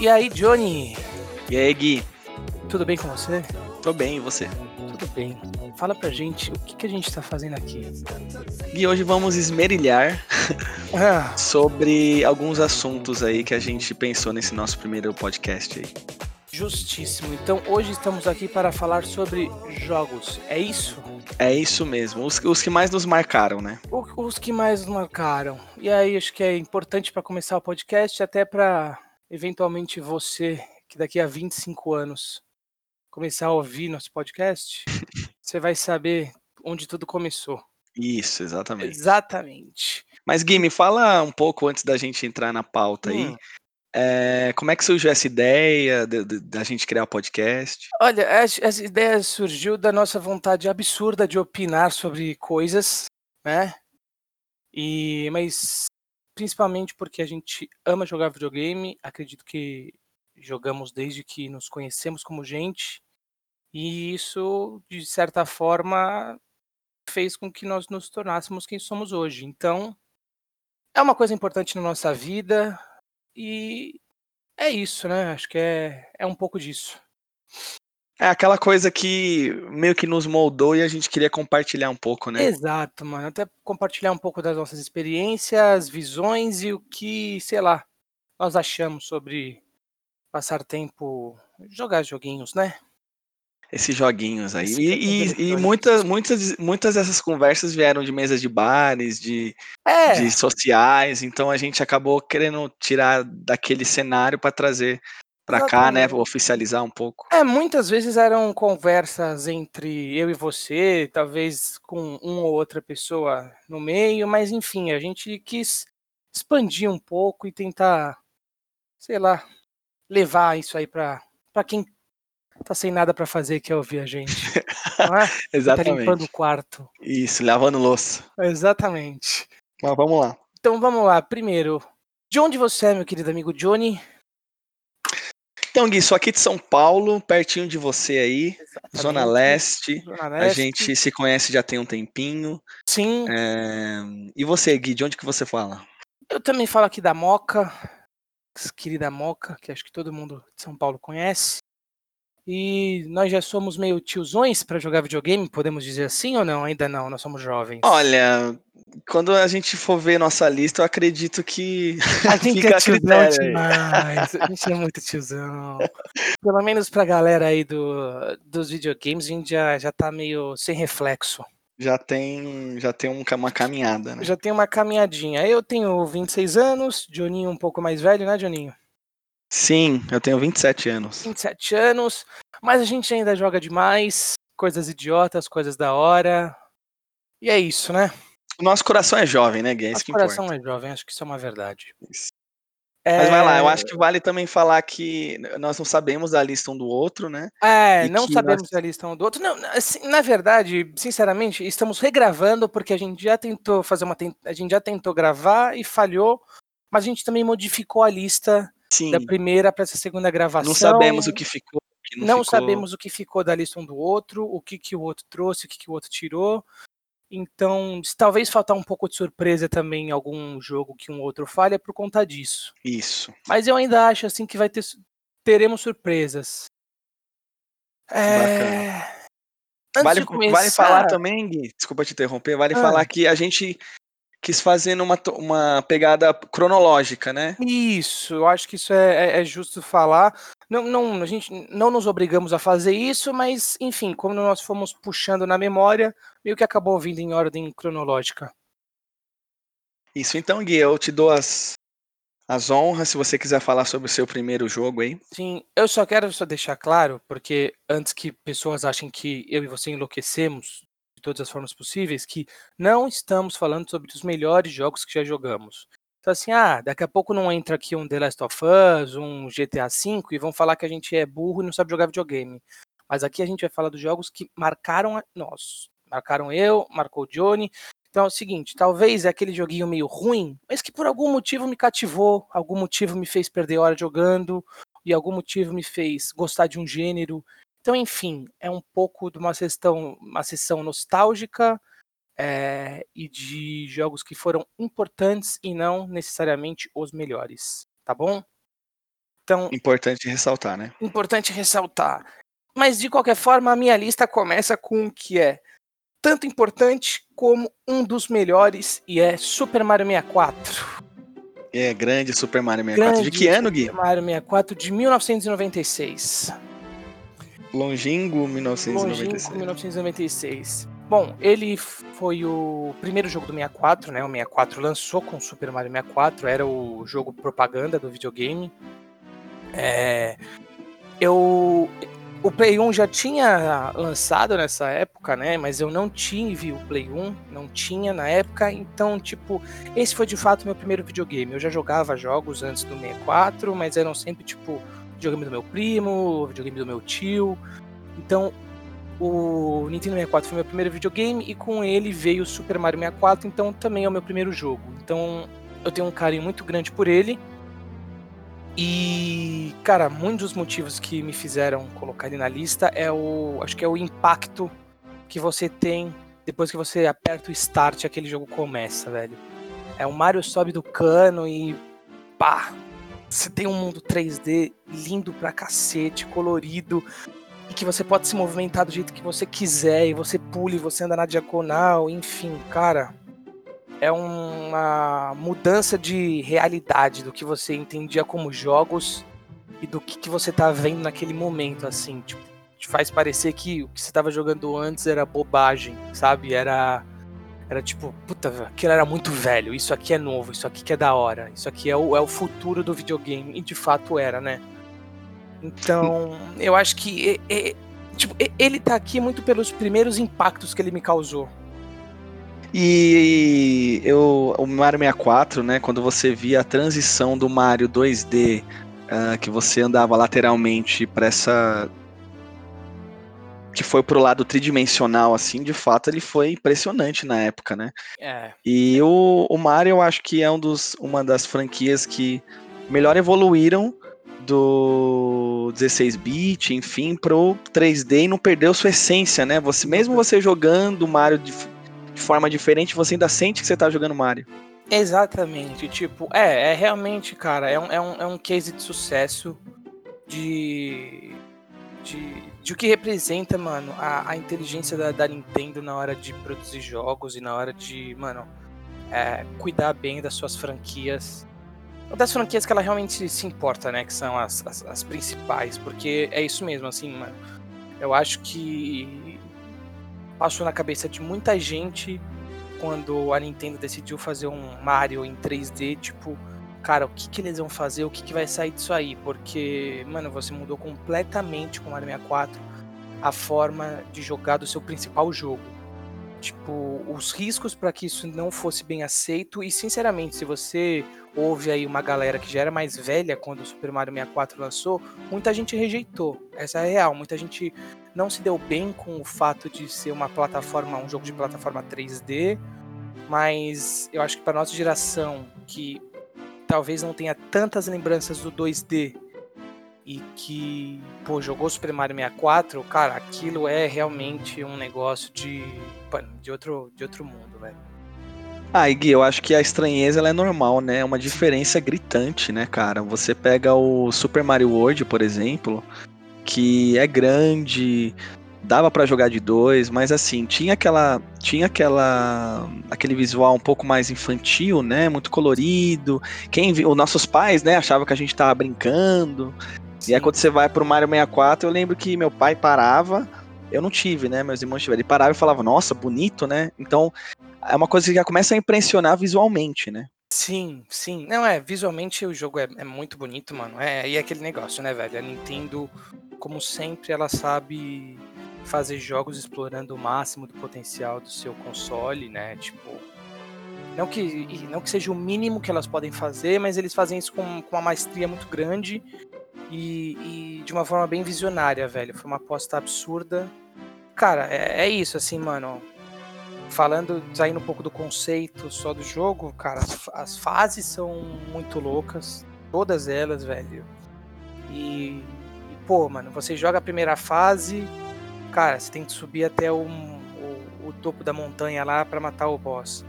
E aí, Johnny? E aí, Gui? Tudo bem com você? Tô bem, e você? Tudo bem. Fala pra gente o que, que a gente tá fazendo aqui. Gui, hoje vamos esmerilhar Ah, sobre alguns assuntos aí que a gente pensou nesse nosso primeiro podcast aí. justíssimo. Então, hoje estamos aqui para falar sobre jogos. É isso? É isso mesmo, os, os que mais nos marcaram, né? O- Os que mais nos marcaram. E aí, acho que é importante para começar o podcast, até para eventualmente você, que daqui a 25 anos começar a ouvir nosso podcast, você vai saber onde tudo começou. Isso, exatamente. Exatamente. Mas, Gui, me fala um pouco antes da gente entrar na pauta aí. Hum. é, como é que surgiu essa ideia de- de- da gente criar o podcast? Olha, essa essa ideia surgiu da nossa vontade absurda de opinar sobre coisas, né? E, mas principalmente porque a gente ama jogar videogame, acredito que jogamos desde que nos conhecemos como gente, e isso, de certa forma, fez com que nós nos tornássemos quem somos hoje. Então, é uma coisa importante na nossa vida, e é isso, né? Acho que é, é um pouco disso. É aquela coisa que meio que nos moldou e a gente queria compartilhar um pouco, né? Exato, mano. Até compartilhar um pouco das nossas experiências, visões e o que, sei lá, nós achamos sobre passar tempo, jogar joguinhos, né? Esses joguinhos aí. Esses E, e- e muitas, muitas, muitas dessas conversas vieram de mesas de bares, de, É, de sociais, então a gente acabou querendo tirar daquele cenário para trazer para cá, né? Exatamente. Oficializar um pouco. é, muitas vezes eram conversas entre eu e você, talvez com uma ou outra pessoa no meio, mas enfim, a gente quis expandir um pouco e tentar, sei lá, levar isso aí pra, pra quem tá sem nada pra fazer, que é ouvir a gente. Não é? Tá limpando Exatamente. o quarto. Isso, lavando louça. Exatamente. Mas vamos lá. Então vamos lá. Primeiro, de onde você é, meu querido amigo Johnny? Então, Gui, sou aqui de São Paulo, pertinho de você aí, Zona. Leste. Zona A Leste. gente se conhece já tem um tempinho. Sim, É, E você, Gui, de onde que você fala? eu também falo aqui da Moca, querida Moca, que acho que todo mundo de São Paulo conhece. E nós já somos meio tiozões para jogar videogame, podemos dizer assim ou não? Ainda não, nós somos jovens. Olha, quando a gente for ver nossa lista, eu acredito que a gente fica é tiozão demais. A gente é muito tiozão. Pelo menos pra galera aí do, dos videogames, a gente já, já tá meio sem reflexo. Já tem, já tem um uma caminhada, né? Já tem uma caminhadinha. Eu tenho 26 anos, Johninho um pouco mais velho, né, Johninho? Sim, eu tenho 27 anos. 27 anos, mas a gente ainda joga demais, coisas idiotas, coisas da hora. E é isso, né? O nosso coração é jovem, né, Gui? É Nosso coração importa. é jovem, acho que isso é uma verdade. Isso. Mas vai lá, eu É, acho que vale também falar que nós não sabemos da lista um do outro, né? É, E não sabemos nós- a lista um do outro. Não, assim, na verdade, sinceramente, estamos regravando porque a gente já tentou fazer uma. A gente já tentou gravar e falhou, mas a gente também modificou a lista Sim, da primeira para essa segunda gravação. não sabemos o que ficou. que Não, não ficou. sabemos o que ficou da lista um do outro, o que, que o outro trouxe, o que, que o outro tirou. Então, se talvez faltar um pouco de surpresa também em algum jogo que um outro falha é por conta disso. Isso. Mas eu ainda acho assim que vai ter teremos surpresas. É... Vale, de vale começar, falar também, Gui, desculpa te interromper, vale Ah. falar que a gente quis fazer numa uma pegada cronológica, né? Isso, eu acho que isso é, é- é justo falar. Não, não, a gente não nos obrigamos a fazer isso, mas enfim, como nós fomos puxando na memória, meio que acabou vindo em ordem cronológica. Isso, então, Gui, eu te dou as, as honras se você quiser falar sobre o seu primeiro jogo aí. Sim, eu só quero só deixar claro, porque antes que pessoas achem que eu e você enlouquecemos de todas as formas possíveis, que não estamos falando sobre os melhores jogos que já jogamos. Então assim, ah, daqui a pouco não entra aqui um The Last of Us, um GTA V e vão falar que a gente é burro e não sabe jogar videogame. Mas aqui a gente vai falar dos jogos que marcaram nós. Marcaram eu, marcou o Johnny. Então é o seguinte, talvez é aquele joguinho meio ruim, mas que por algum motivo me cativou, algum motivo me fez perder hora jogando, e algum motivo me fez gostar de um gênero. Então, enfim, é um pouco de uma sessão, uma sessão nostálgica é, e de jogos que foram importantes e não necessariamente os melhores, tá bom? Então, importante ressaltar, né? Importante ressaltar. Mas de qualquer forma, a minha lista começa com o que é tanto importante como um dos melhores e é Super Mario 64. É, grande Super Mario 64. Grande de que ano, Gui? Super Mario 64 de 1996. Longínquo 1996. Longínquo 1996. Bom, ele foi o primeiro jogo do 64, né? O 64 lançou com Super Mario 64, era o jogo propaganda do videogame. É, eu o Play 1 já tinha lançado nessa época, né? Mas eu não tive o Play 1, não tinha na época. Então, tipo, esse foi de fato meu primeiro videogame. Eu já jogava jogos antes do 64, mas eram sempre, tipo, videogame do meu primo, videogame do meu tio. Então, o Nintendo 64 foi meu primeiro videogame e com ele veio o Super Mario 64, então também é o meu primeiro jogo. Então, eu tenho um carinho muito grande por ele. E, cara, muitos dos motivos que me fizeram colocar ele na lista é o. Acho que é o impacto que você tem depois que você aperta o start aquele jogo começa, velho. É o Mario sobe do cano e. pá! Você tem um mundo 3D lindo pra cacete, colorido, e que você pode se movimentar do jeito que você quiser, e você pula e você anda na diagonal, enfim, cara é uma mudança de realidade do que você entendia como jogos e do que, que você tá vendo naquele momento, assim, tipo, te faz parecer que o que você tava jogando antes era bobagem, sabe? Era era tipo, puta, aquilo era muito velho, isso aqui é novo, isso aqui que é da hora, isso aqui é o, é o futuro do videogame, e de fato era, né? Então, eu acho que é, é, tipo, ele tá aqui muito pelos primeiros impactos que ele me causou, e eu, o Mario 64, né, quando você via a transição do Mario 2D, uh, ah, que você andava lateralmente para essa que foi pro lado tridimensional, assim, de fato ele foi impressionante na época, né? É. E o, o Mario, eu acho que é um dos, uma das franquias que melhor evoluíram do 16-bit, enfim, pro 3D e não perdeu sua essência, né? Você, mesmo você jogando Mario de de forma diferente, você ainda sente que você tá jogando Mario. Exatamente, tipo, é, é realmente, cara, é um, é um, é um case de sucesso de, de, de o que representa, mano, a, a inteligência da, da, Nintendo na hora de produzir jogos e na hora de, mano, é, cuidar bem das suas franquias. Das franquias que ela realmente se importa, né? Que são as, as, as principais, porque é isso mesmo, assim, mano. Eu acho que passou na cabeça de muita gente quando a Nintendo decidiu fazer um Mario em 3D, tipo, cara, o que, que eles vão fazer, o que, que vai sair disso aí? Porque, mano, você mudou completamente com o Mario 64 a forma de jogar do seu principal jogo. Tipo, os riscos para que isso não fosse bem aceito, e sinceramente, se você houve aí uma galera que já era mais velha quando o Super Mario 64 lançou, muita gente rejeitou. Essa é real. Muita gente não se deu bem com o fato de ser uma plataforma, um jogo de plataforma 3D, mas eu acho que para nossa geração que talvez não tenha tantas lembranças do 2D e que, pô, jogou Super Mario 64, cara, aquilo é realmente um negócio de de outro de outro mundo, velho. Ah, e Gui, eu acho que a estranheza ela é normal, né? É uma diferença gritante, né, cara? Você pega o Super Mario World, por exemplo, que é grande, dava para jogar de dois, mas assim, tinha aquela tinha aquela aquele visual um pouco mais infantil, né, muito colorido. Quem os nossos pais, né, achavam que a gente tava brincando. Sim. E aí quando você vai pro Mario 64, eu lembro que meu pai parava, eu não tive, né, meus irmãos tiveram, ele parava e falava: "Nossa, bonito, né?". Então, é uma coisa que já começa a impressionar visualmente, né? Sim, sim. Não, é, visualmente o jogo é, é muito bonito, mano. É, e é aquele negócio, né, velho? A Nintendo, como sempre, ela sabe fazer jogos explorando o máximo do potencial do seu console, né? Tipo, não que, não que seja o mínimo que elas podem fazer, mas eles fazem isso com, com uma maestria muito grande e, e de uma forma bem visionária, velho. Foi uma aposta absurda. Cara, é, é isso, assim, mano falando, saindo um pouco do conceito só do jogo, cara, as, as fases são muito loucas, todas elas, velho. E, e, pô, mano, você joga a primeira fase, cara, você tem que subir até o, o, o topo da montanha lá para matar o boss.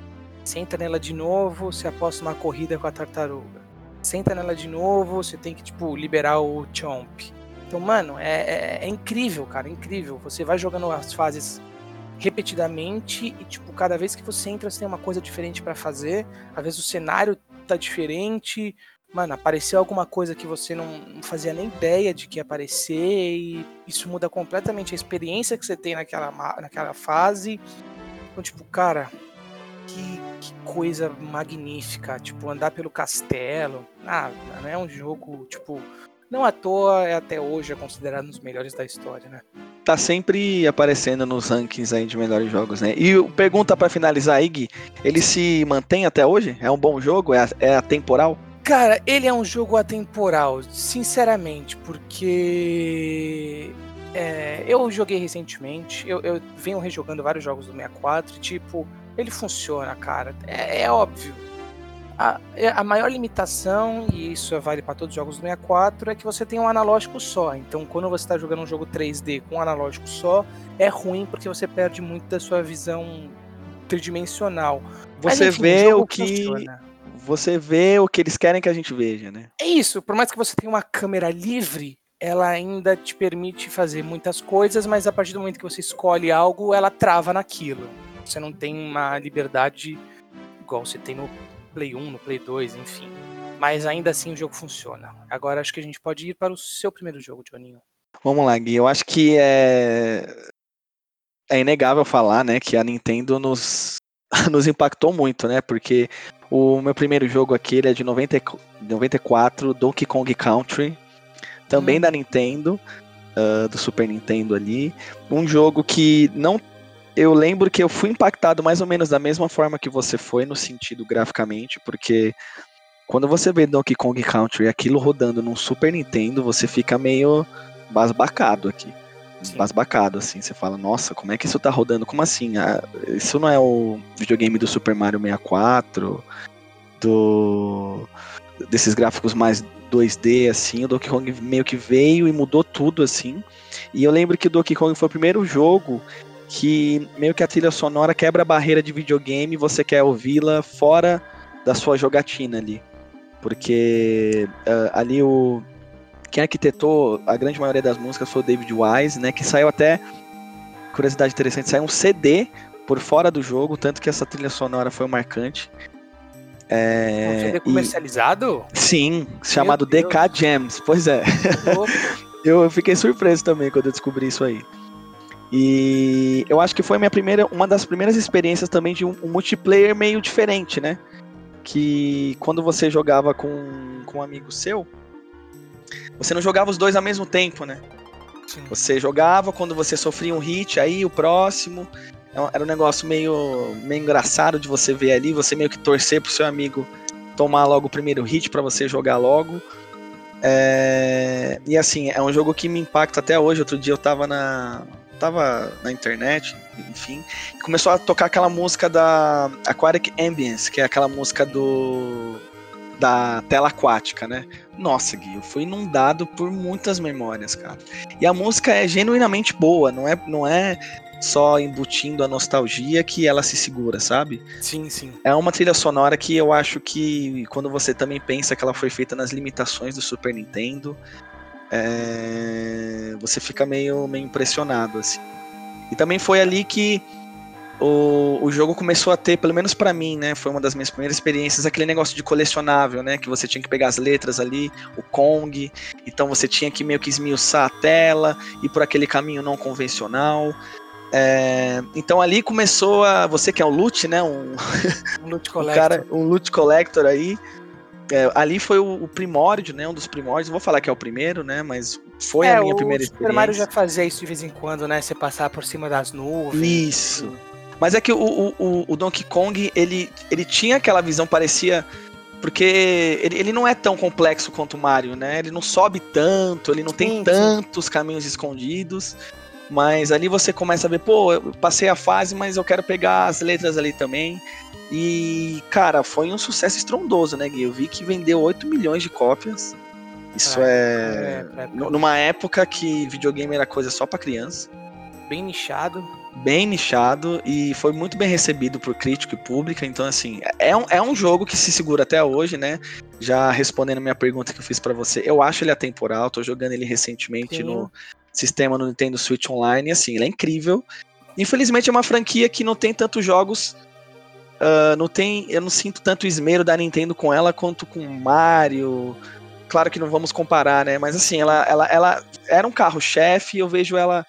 Entra nela de novo, você aposta uma corrida com a tartaruga. senta nela de novo, você tem que, tipo, liberar o Chomp. Então, mano, é, é, é incrível, cara, é incrível. Você vai jogando as fases repetidamente e, tipo, cada vez que você entra, você tem uma coisa diferente para fazer. Às vezes o cenário tá diferente. Mano, apareceu alguma coisa que você não, fazia nem ideia de que ia aparecer e isso muda completamente a experiência que você tem naquela, naquela fase. Então, tipo, cara, que, que coisa magnífica. Tipo, andar pelo castelo. Ah, não é um jogo, tipo. Não à toa é até hoje é considerado um dos melhores da história, né? Tá sempre aparecendo nos rankings aí de melhores jogos, né? E pergunta para finalizar, Ig, ele se mantém até hoje? É um bom jogo? É, é atemporal? Cara, ele é um jogo atemporal, sinceramente, porque é, eu joguei recentemente, eu, eu, venho rejogando vários jogos do 64 e, tipo, ele funciona, cara. É, é óbvio. A, é, a, maior limitação, e isso vale para todos os jogos do 64, é que você tem um analógico só. Então, quando você está jogando um jogo 3D com um analógico só, é ruim porque você perde muito da sua visão tridimensional. Você Mas, enfim, vê o, o que. Funciona. Você vê o que eles querem que a gente veja, né? É isso. Por mais que você tenha uma câmera livre, ela ainda te permite fazer muitas coisas, mas a partir do momento que você escolhe algo, ela trava naquilo. Você não tem uma liberdade igual você tem no Play 1, no Play 2, enfim. Mas ainda assim o jogo funciona. Agora acho que a gente pode ir para o seu primeiro jogo, Johninho. Vamos lá, Gui. Eu acho que é é inegável falar, né, que a Nintendo nos nos impactou muito, né? Porque o meu primeiro jogo aqui ele é de 90, 94, Donkey Kong Country, também hum. da Nintendo, uh, do Super Nintendo ali. Um jogo que não eu lembro que eu fui impactado mais ou menos da mesma forma que você foi, no sentido graficamente, porque quando você vê Donkey Kong Country aquilo rodando num Super Nintendo, você fica meio basbacado aqui. Basbacado, assim. Você fala, nossa, como é que isso tá rodando? Como assim? Ah, isso não é o videogame do Super Mario 64, do desses gráficos mais 2D, assim. O Donkey Kong meio que veio e mudou tudo, assim. E eu lembro que o Donkey Kong foi o primeiro jogo que meio que a trilha sonora quebra a barreira de videogame e você quer ouvi-la fora da sua jogatina ali. Porque uh, ali o. Quem arquitetou a grande maioria das músicas foi o David Wise, né? Que saiu até. Curiosidade interessante, saiu um CD por fora do jogo, tanto que essa trilha sonora foi marcante. É, um CD comercializado? E, sim, chamado DK Jams. Pois é. eu fiquei surpreso também quando eu descobri isso aí. E eu acho que foi minha primeira, uma das primeiras experiências também de um, um multiplayer meio diferente, né? Que quando você jogava com, com um amigo seu, você não jogava os dois ao mesmo tempo, né? Sim. Você jogava quando você sofria um hit, aí o próximo. É era um negócio meio, meio engraçado de você ver ali, você meio que torcer pro seu amigo tomar logo o primeiro hit para você jogar logo. É... E assim, é um jogo que me impacta até hoje. Outro dia eu tava na, tava na internet, enfim, começou a tocar aquela música da Aquatic Ambience, que é aquela música do da tela aquática, né? Nossa, Gui, eu fui inundado por muitas memórias, cara. E a música é genuinamente boa, não é, não é só embutindo a nostalgia que ela se segura, sabe? Sim, sim. É uma trilha sonora que eu acho que quando você também pensa que ela foi feita nas limitações do Super Nintendo, é, você fica meio, meio impressionado, assim. E também foi ali que o, o jogo começou a ter, pelo menos para mim, né? Foi uma das minhas primeiras experiências, aquele negócio de colecionável, né? Que você tinha que pegar as letras ali, o Kong, então você tinha que meio que esmiuçar a tela, ir por aquele caminho não convencional. É, então ali começou a. Você que é um loot, né? Um, um loot collector. um, cara, um loot collector aí. É, ali foi o, o, primórdio, né? Um dos primórdios. Não vou falar que é o primeiro, né? Mas foi é, a minha primeira experiência. O Super Mario já fazia isso de vez em quando, né? Você passar por cima das nuvens. Isso. Mas é que o, o, o, Donkey Kong, ele, ele tinha aquela visão, parecia. Porque ele, ele não é tão complexo quanto o Mario, né? Ele não sobe tanto, ele não sim, tem sim. tantos caminhos escondidos. Mas ali você começa a ver, pô, eu passei a fase, mas eu quero pegar as letras ali também. E, cara, foi um sucesso estrondoso, né, Gui? Eu vi que vendeu 8 milhões de cópias. Isso é. é, é numa época que videogame era coisa só para criança. Bem nichado. Bem nichado e foi muito bem recebido por crítico e pública. Então, assim, é um, é um jogo que se segura até hoje, né? já respondendo minha pergunta que eu fiz para você, eu acho ele atemporal, tô jogando ele recentemente Sim. no sistema no Nintendo Switch Online, e assim, ele é incrível. Infelizmente é uma franquia que não tem tantos jogos, uh, não tem, eu não sinto tanto esmero da Nintendo com ela quanto com Mario. Claro que não vamos comparar, né? Mas assim, ela, ela, ela era um carro-chefe eu vejo ela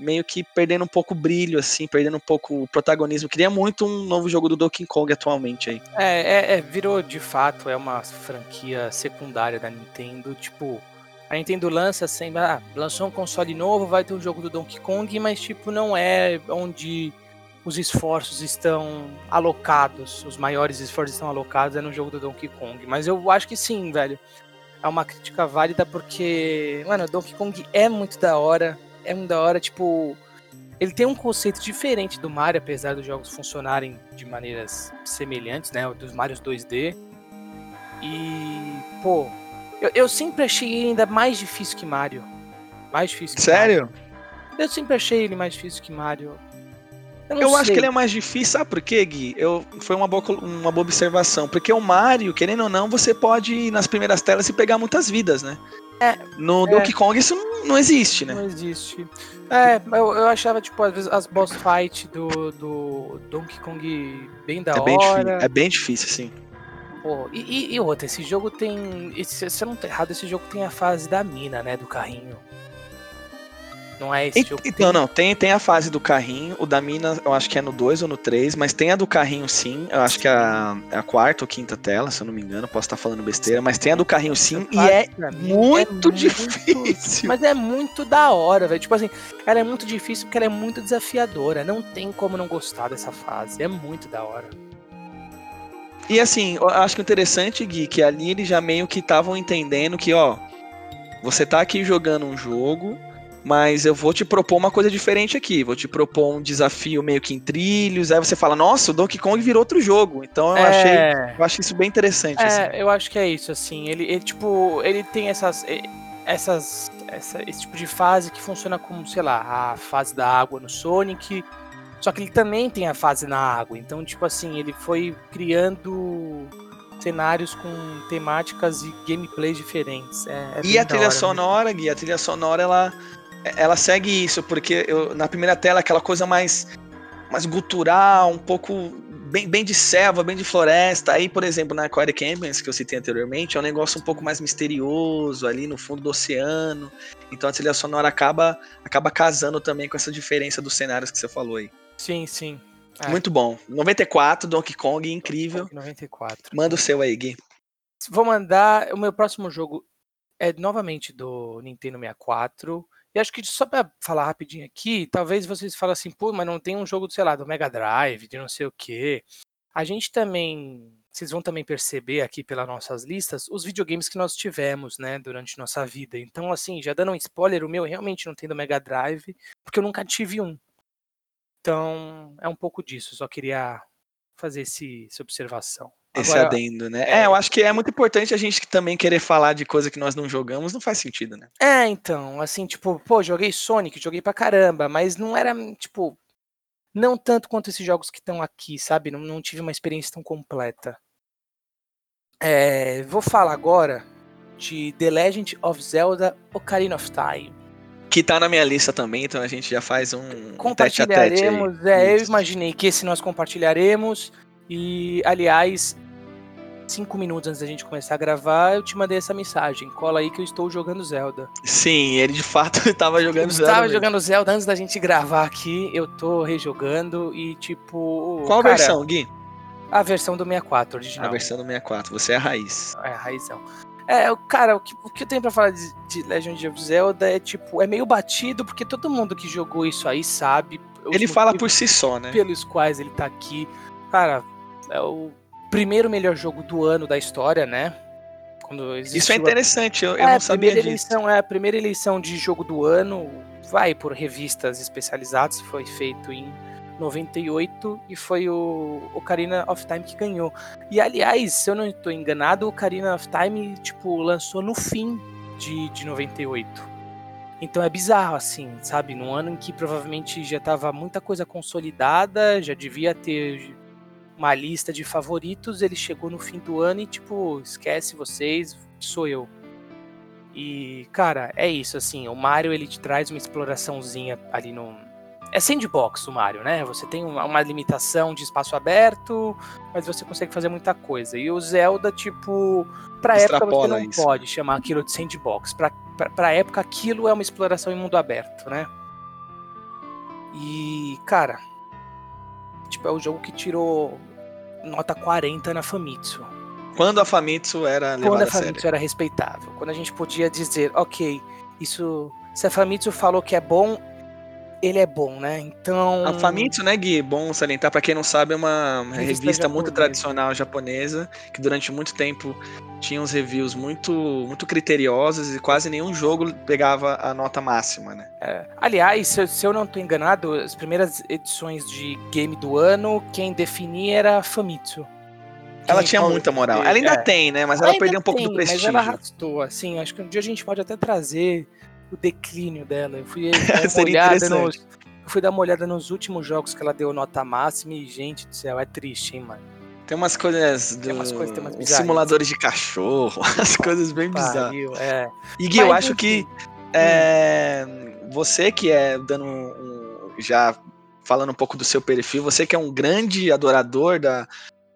meio que perdendo um pouco o brilho, assim, perdendo um pouco o protagonismo. Queria muito um novo jogo do Donkey Kong atualmente aí. É, é, é, virou de fato, é uma franquia secundária da Nintendo. Tipo, a Nintendo lança sempre, ah, lançou um console novo, vai ter um jogo do Donkey Kong, mas tipo, não é onde os esforços estão alocados, os maiores esforços estão alocados é no jogo do Donkey Kong. Mas eu acho que sim, velho. É uma crítica válida porque, mano, Donkey Kong é muito da hora é muito da hora, tipo. Ele tem um conceito diferente do Mario, apesar dos jogos funcionarem de maneiras semelhantes, né? Dos Marios 2D. E, pô, eu, eu sempre achei ele ainda mais difícil que Mario. Mais difícil que Sério? Mario. Eu sempre achei ele mais difícil que Mario. Eu, eu acho que ele é mais difícil, sabe por quê, Gui? Eu, foi uma boa, uma boa observação. Porque o Mario, querendo ou não, você pode ir nas primeiras telas e pegar muitas vidas, né? É, no é, Donkey Kong isso não, não, existe, né? Não existe. É, eu, eu achava, tipo, às vezes as boss fight do, do Donkey Kong bem da é hora. Bem difícil, é bem difícil, sim. Pô, e, e, e outra, esse jogo tem. Esse, se eu não tô errado, esse jogo tem a fase da mina, né? Do carrinho. Não é esse jogo. Então, não, tem, tem a fase do carrinho. O da mina, eu acho que é no 2 ou no 3, mas tem a do carrinho sim. Eu acho que é a, é a quarta ou quinta tela, se eu não me engano. Posso estar falando besteira, mas tem a do carrinho sim. E é, é muito é difícil. Muito, mas é muito da hora, velho. Tipo assim, ela é muito difícil porque ela é muito desafiadora. Não tem como não gostar dessa fase. É muito da hora. E assim, eu acho que interessante, Gui, que ali eles já meio que estavam entendendo que, ó, você tá aqui jogando um jogo mas eu vou te propor uma coisa diferente aqui. Vou te propor um desafio meio que em trilhos. Aí você fala, nossa, o Donkey Kong virou outro jogo. Então eu é... achei. Eu acho isso bem interessante. É, assim. eu acho que é isso, assim. Ele, ele tipo, ele tem essas. essas essa, esse tipo de fase que funciona como, sei lá, a fase da água no Sonic. Só que ele também tem a fase na água. Então, tipo assim, ele foi criando cenários com temáticas e gameplays diferentes. É, é e a trilha hora, sonora, Gui, a trilha sonora, ela ela segue isso, porque eu, na primeira tela aquela coisa mais, mais gutural, um pouco bem, bem de selva, bem de floresta. Aí, por exemplo, na Aquatic Ambience, que eu citei anteriormente, é um negócio um pouco mais misterioso, ali no fundo do oceano. Então a trilha sonora acaba, acaba casando também com essa diferença dos cenários que você falou aí. Sim, sim. É. Muito bom. 94, Donkey Kong, incrível. 94. Manda o seu aí, Gui. Vou mandar. O meu próximo jogo é novamente do Nintendo 64. E acho que só para falar rapidinho aqui, talvez vocês falem assim, pô, mas não tem um jogo, sei lá, do Mega Drive, de não sei o quê. A gente também, vocês vão também perceber aqui pelas nossas listas, os videogames que nós tivemos, né, durante nossa vida. Então, assim, já dando um spoiler, o meu realmente não tem do Mega Drive, porque eu nunca tive um. Então, é um pouco disso, só queria fazer esse, essa observação. Esse Agora, adendo, né? É, é, eu acho que é muito importante a gente também querer falar de coisa que nós não jogamos, não faz sentido, né? É, então, assim, tipo, pô, joguei Sonic, joguei pra caramba, mas não era, tipo, não tanto quanto esses jogos que estão aqui, sabe? Não, não tive uma experiência tão completa. É, vou falar agora de The Legend of Zelda Ocarina of Time. Que tá na minha lista também, então a gente já faz um compartilharemos. Tete é, eu imaginei que esse nós compartilharemos. E, aliás, cinco minutos antes da gente começar a gravar, eu te mandei essa mensagem. Cola aí que eu estou jogando Zelda. Sim, ele de fato estava jogando eu Zelda. Estava jogando Zelda antes da gente gravar aqui. Eu tô rejogando e, tipo. Qual cara, versão, Gui? A versão do 64, original. A versão do 64, você é a raiz. É, a raizão. É, cara, o que, o que eu tenho pra falar de, de Legend of Zelda é, tipo, é meio batido, porque todo mundo que jogou isso aí sabe. Ele fala por si só, né? Pelos quais ele tá aqui. Cara, é o primeiro melhor jogo do ano da história, né? Isso é interessante, eu, eu é, não sabia disso. Eleição, é a primeira eleição de jogo do ano, vai por revistas especializadas, foi feito em 98 e foi o Ocarina of Time que ganhou. E aliás, se eu não estou enganado, o Ocarina of Time tipo lançou no fim de, de 98. Então é bizarro, assim, sabe? Num ano em que provavelmente já estava muita coisa consolidada, já devia ter uma lista de favoritos, ele chegou no fim do ano e, tipo, esquece vocês, sou eu. E, cara, é isso, assim, o Mario ele te traz uma exploraçãozinha ali no. É sandbox o Mario, né? Você tem uma, limitação de espaço aberto, mas você consegue fazer muita coisa. E o Zelda, tipo, pra época você não isso. pode chamar aquilo de sandbox. Pra, pra, pra época aquilo é uma exploração em mundo aberto, né? E, cara, tipo, é o jogo que tirou nota 40 na Famitsu. Quando a Famitsu era levada Quando a Famitsu era respeitável. Quando a gente podia dizer, ok, isso. Se a Famitsu falou que é bom, ele é bom, né? Então. A Famitsu, né, Gui? Bom salientar, para quem não sabe, é uma revista, revista muito tradicional japonesa, que durante muito tempo tinha uns reviews muito, muito criteriosos e quase nenhum jogo pegava a nota máxima, né? É. Aliás, se, se eu não estou enganado, as primeiras edições de game do ano, quem definia era a Famitsu. Ela tinha muita moral. Ela ainda é. tem, né? Mas ela, ela perdeu um pouco do prestígio. Mas ela arrastou, assim. Acho que um dia a gente pode até trazer o declínio dela. Eu fui dar uma olhada nos, eu fui dar uma olhada nos últimos jogos que ela deu nota máxima e, gente do céu, é triste, hein, mano. Tem umas coisas do... Tem umas coisas, tem umas simuladores de cachorro, umas coisas bem bizarras. É. E Gui, eu acho que é, você que é dando um, já falando um pouco do seu perfil, você que é um grande adorador da,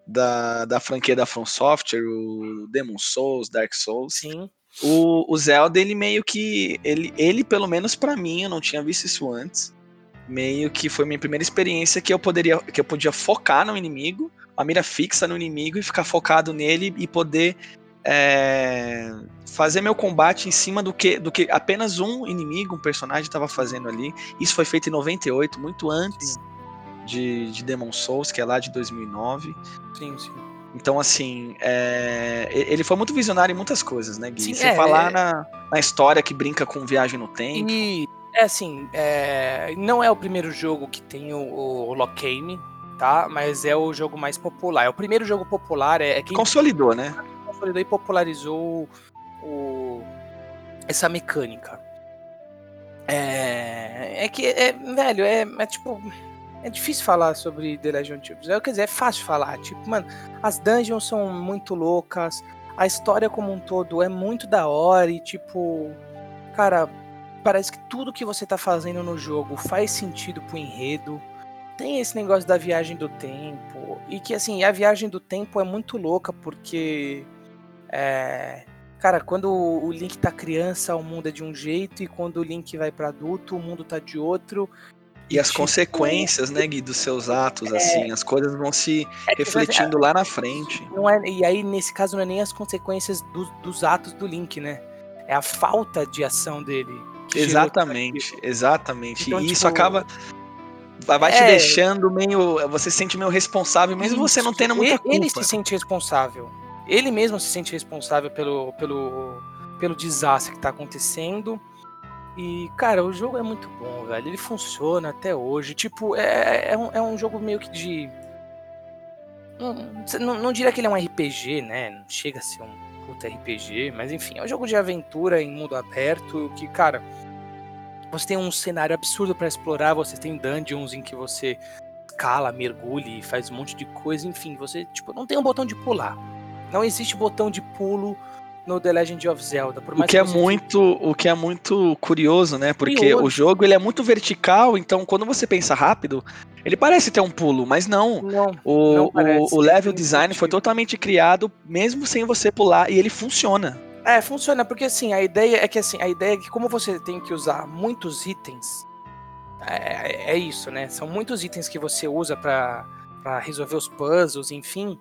da, da franquia da From Software, o Demon Souls, Dark Souls. Sim. O, o Zelda, ele meio que. Ele, ele pelo menos para mim, eu não tinha visto isso antes. Meio que foi minha primeira experiência que eu poderia. que eu podia focar no inimigo, a mira fixa no inimigo e ficar focado nele e poder é, fazer meu combate em cima do que, do que apenas um inimigo, um personagem estava fazendo ali. Isso foi feito em 98, muito antes de, de Demon Souls, que é lá de 2009. Sim, sim. Então, assim, é... ele foi muito visionário em muitas coisas, né, Gui? Sim, Sem é, falar é... Na, na história que brinca com viagem no tempo. E, é assim, é... não é o primeiro jogo que tem o, o Locame, tá? Mas é o jogo mais popular. É o primeiro jogo popular. É, é quem Consolidou, né? Consolidou e popularizou o... essa mecânica. É, é que, é, velho, é, é tipo é difícil falar sobre The Legend of Zelda. Quer dizer, é fácil falar. Tipo, mano, as dungeons são muito loucas. A história como um todo é muito da hora. E, tipo, cara, parece que tudo que você tá fazendo no jogo faz sentido pro enredo. Tem esse negócio da viagem do tempo. E que, assim, a viagem do tempo é muito louca porque. É, cara, quando o Link tá criança, o mundo é de um jeito, e quando o Link vai para adulto, o mundo tá de outro. E as tipo, consequências, né, Gui, dos seus atos, é, assim, as coisas vão se é, refletindo lá na frente. Não é, e aí, nesse caso, não é nem as consequências do, dos atos do Link, né? É a falta de ação dele. Exatamente, exatamente. Então, e tipo, isso acaba. Vai te é, deixando meio. Você se sente meio responsável, mesmo isso, você não tendo muita culpa. Ele se sente responsável. Ele mesmo se sente responsável pelo, pelo, pelo desastre que está acontecendo. E, cara, o jogo é muito bom, velho. Ele funciona até hoje. Tipo, é, é, um, é um jogo meio que de. Não, não, diria que ele é um RPG, né? Não chega a ser um puta RPG, mas enfim, é um jogo de aventura em mundo aberto que, cara, você tem um cenário absurdo para explorar, você tem dungeons em que você escala, e faz um monte de coisa, enfim, você, tipo, não tem um botão de pular. Não existe botão de pulo no The Legend of Zelda. o que, que é muito, o que é muito curioso, né? Porque curioso. o jogo ele é muito vertical, então quando você pensa rápido, ele parece ter um pulo, mas não. não o, não o, o level design foi totalmente criado mesmo sem você pular e ele funciona. É, funciona porque assim a ideia é que assim a ideia é que como você tem que usar muitos itens, é, é isso, né? São muitos itens que você usa para resolver os puzzles, enfim.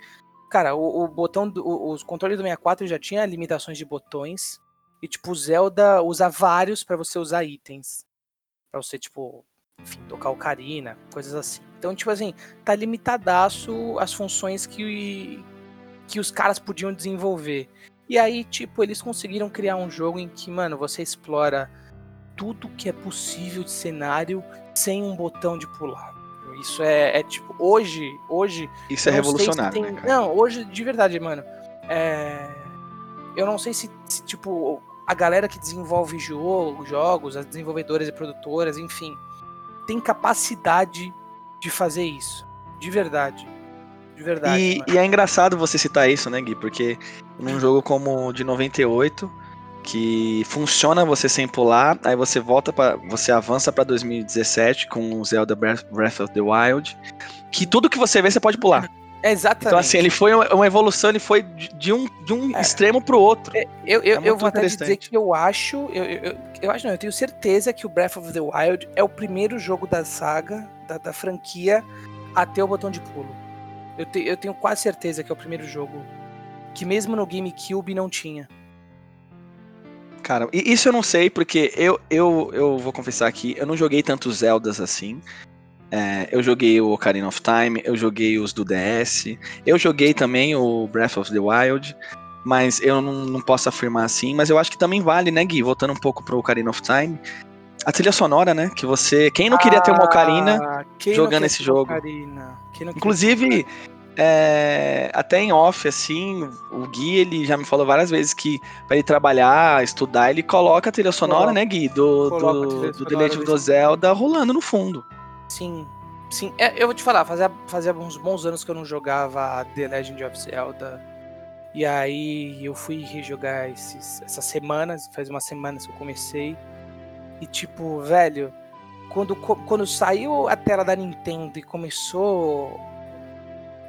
Cara, o, o botão, do, os controles do 64 já tinha limitações de botões. E, tipo, o Zelda usa vários para você usar itens. para você, tipo, enfim, tocar ocarina, coisas assim. Então, tipo assim, tá limitadaço as funções que, que os caras podiam desenvolver. E aí, tipo, eles conseguiram criar um jogo em que, mano, você explora tudo que é possível de cenário sem um botão de pular. Isso é, é tipo, hoje, hoje. Isso é revolucionário. Tem... né, não, hoje, de verdade, mano. É... Eu não sei se, se, tipo, a galera que desenvolve jogo, jogos, as desenvolvedoras e produtoras, enfim, tem capacidade de fazer isso. De verdade. De verdade. E, e é engraçado você citar isso, né, Gui? Porque num jogo como o de 98, que funciona você sem pular, aí você volta para você avança para 2017 com o Zelda Breath of the Wild, que tudo que você vê você pode pular. É exatamente. Então assim, ele foi uma evolução, ele foi de um, de um É. extremo pro outro. É, Eu, eu, É eu vou até dizer que eu acho. Eu, eu, eu- acho não, eu tenho certeza que o Breath of the Wild é o primeiro jogo da saga, da, da franquia, a ter o botão de pulo. Eu, te- eu tenho quase certeza que é o primeiro jogo. Que mesmo no GameCube não tinha. Cara, e isso eu não sei, porque eu, eu, eu vou confessar aqui, eu não joguei tantos Zeldas assim. É, eu joguei o Ocarina of Time, eu joguei os do DS, eu joguei também o Breath of the Wild, mas eu não, não posso afirmar assim, mas eu acho que também vale, né, Gui? Voltando um pouco pro Ocarina of Time. A trilha sonora, né? Que você. Quem não queria ter uma Ocarina? Ah, quem jogando esse jogo? Ocarina? Quer ter Inclusive, é, até em off, assim, o Gui ele já me falou várias vezes que para ele trabalhar, estudar, ele coloca a trilha sonora, Coloca. né, Gui? Do, do, do The Legend of Zelda rolando no fundo. Sim, sim. É, eu vou te falar, fazia, fazia uns bons anos que eu não jogava The Legend of Zelda. E aí eu fui rejogar esses, essas semanas, faz umas semanas que eu comecei. E tipo, velho, quando, quando saiu a tela da Nintendo e começou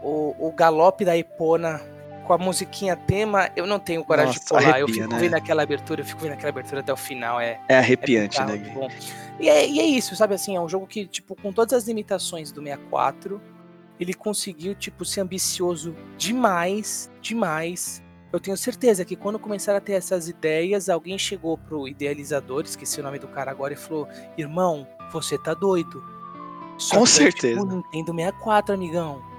o, o galope da Epona com a musiquinha tema, eu não tenho coragem de Nossa, pular. eu arrepia, fico né? vendo aquela abertura, eu fico vendo aquela abertura até o final. É, É é arrepiante, bizarro né, de bom. E é, e é isso, sabe assim, é um jogo que, tipo, com todas as limitações do 64, ele conseguiu, tipo, ser ambicioso demais, demais. Eu tenho certeza que quando começaram a ter essas ideias, alguém chegou pro idealizador, esqueci o nome do cara agora, e falou: Irmão, você tá doido. Só Com é, certeza. tipo, Nintendo 64, amigão.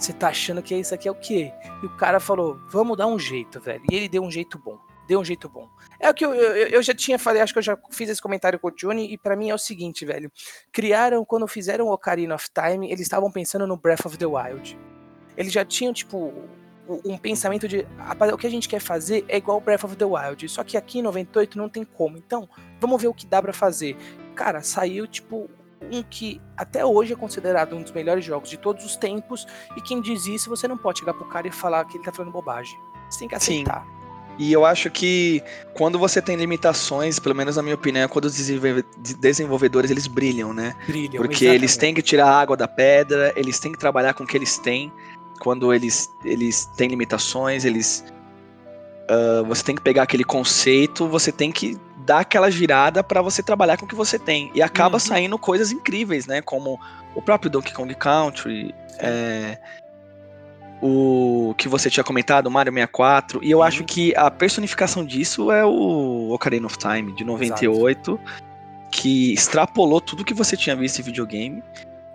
Você tá achando que isso aqui é o quê? E o cara falou: Vamos dar um jeito, velho. E ele deu um jeito bom. Deu um jeito bom. É o que eu, eu, eu já tinha falado, acho que eu já fiz esse comentário com o Johnny, e pra mim é o seguinte, velho. Criaram, quando fizeram o Ocarina of Time, eles estavam pensando no Breath of the Wild. Eles já tinham, tipo, um pensamento de o que a gente quer fazer é igual Breath of the Wild, só que aqui em 98 não tem como. Então, vamos ver o que dá pra fazer. Cara, saiu, tipo, um que até hoje é considerado um dos melhores jogos de todos os tempos, e quem diz isso, você não pode chegar pro cara e falar que ele tá falando bobagem. Você tem que Sim. aceitar. E eu acho que quando você tem limitações, pelo menos na minha opinião, é quando os desenvolve- desenvolvedores eles brilham, né? Brilham. Porque eles exatamente. têm que tirar a água da pedra, eles têm que trabalhar com o que eles têm. Quando eles, eles têm limitações, eles. ah, você tem que pegar aquele conceito, você tem que dar aquela girada para você trabalhar com o que você tem. E acaba Uhum. saindo coisas incríveis, né? Como o próprio Donkey Kong Country, é, o que você tinha comentado, o Mario 64. E eu Sim. acho que a personificação disso é o Ocarina of Time, de 98 que extrapolou tudo que você tinha visto em videogame.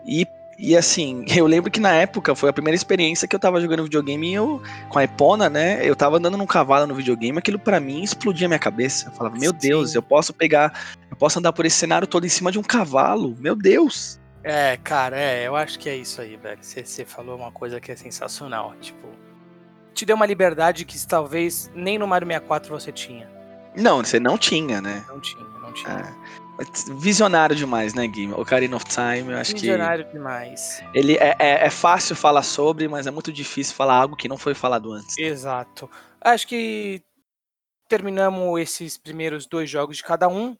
E, e assim, eu lembro que na época foi a primeira experiência que eu tava jogando videogame e eu, com a Epona, né? Eu tava andando num cavalo no videogame, aquilo pra mim explodia a minha cabeça. Eu falava, meu Sim. Deus, eu posso pegar, eu posso andar por esse cenário todo em cima de um cavalo, meu Deus. É, cara, é, eu acho que é isso aí, velho. Você falou uma coisa que é sensacional. Tipo, te deu uma liberdade que talvez nem no Mario 64 você tinha. Não, você não tinha, né? Não tinha, não tinha. É. Visionário demais, né, Gui? Ocarina of Time, eu acho Visionário demais. que ele é, é, é fácil falar sobre, mas é muito difícil falar algo que não foi falado antes. Exato. Acho que terminamos esses primeiros dois jogos de cada um.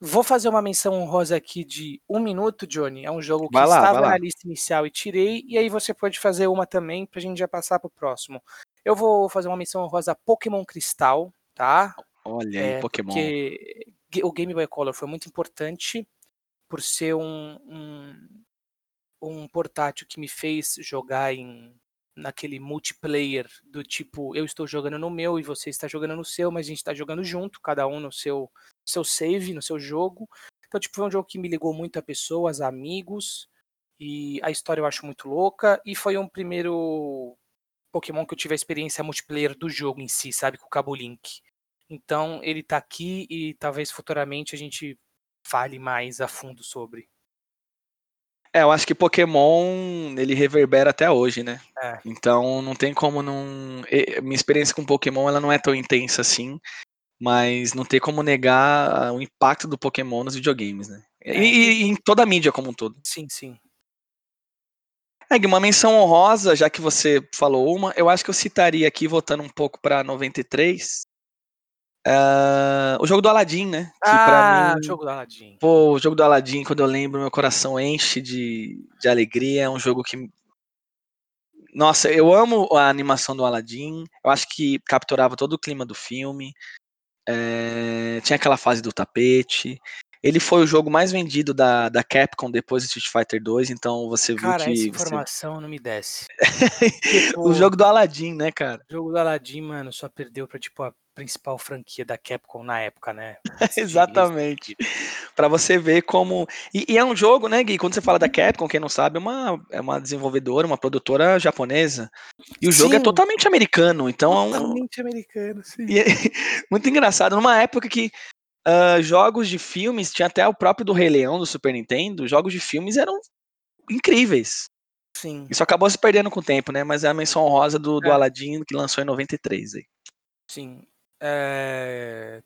Vou fazer uma menção honrosa aqui de um minuto, Johnny. É um jogo que lá, estava na lista inicial e tirei, e aí você pode fazer uma também pra gente já passar pro próximo. Eu vou fazer uma menção honrosa Pokémon Cristal, tá? Olha aí, É, Pokémon. Porque o Game Boy Color foi muito importante por ser um, um, um portátil que me fez jogar em naquele multiplayer do tipo eu estou jogando no meu e você está jogando no seu, mas a gente está jogando junto, cada um no seu seu save, no seu jogo. Então, tipo, foi um jogo que me ligou muito a pessoas, a amigos, e a história eu acho muito louca, e foi um primeiro Pokémon que eu tive a experiência multiplayer do jogo em si, sabe, com o Cabo Link. Então ele tá aqui e talvez futuramente a gente fale mais a fundo sobre. É, eu acho que Pokémon ele reverbera até hoje, né? É. Então não tem como não. Minha experiência com Pokémon ela não é tão intensa assim, mas não tem como negar o impacto do Pokémon nos videogames, né? E, É, e- e em toda a mídia como um todo. Sim, sim. É, uma menção honrosa, já que você falou uma, eu acho que eu citaria aqui, voltando um pouco para 93, uh, o jogo do Aladdin, né? Que ah, mim, o jogo do Aladdin. Pô, o jogo do Aladdin, quando eu lembro, meu coração enche de, de alegria. É um jogo que. Nossa, eu amo a animação do Aladdin. Eu acho que capturava todo o clima do filme. É, tinha aquela fase do tapete. Ele foi o jogo mais vendido da, da Capcom depois do Street Fighter 2, então você cara, viu que. Essa informação você... não me desce. tipo, o jogo do Aladdin, né, cara? O jogo do Aladdin, mano, só perdeu pra, tipo, a principal franquia da Capcom na época, né? Exatamente. Para você ver como. E, e, é um jogo, né, Gui? Quando você fala da Capcom, quem não sabe, é uma, é uma desenvolvedora, uma produtora japonesa. E o sim. jogo é totalmente americano, então. Totalmente é um... americano, sim. É muito engraçado. Numa época que uh, jogos de filmes, tinha até o próprio do Rei Leão do Super Nintendo, jogos de filmes eram incríveis. Sim. Isso acabou se perdendo com o tempo, né? Mas é a menção honrosa do, do é. Aladdin que lançou em 93 aí. Sim. É...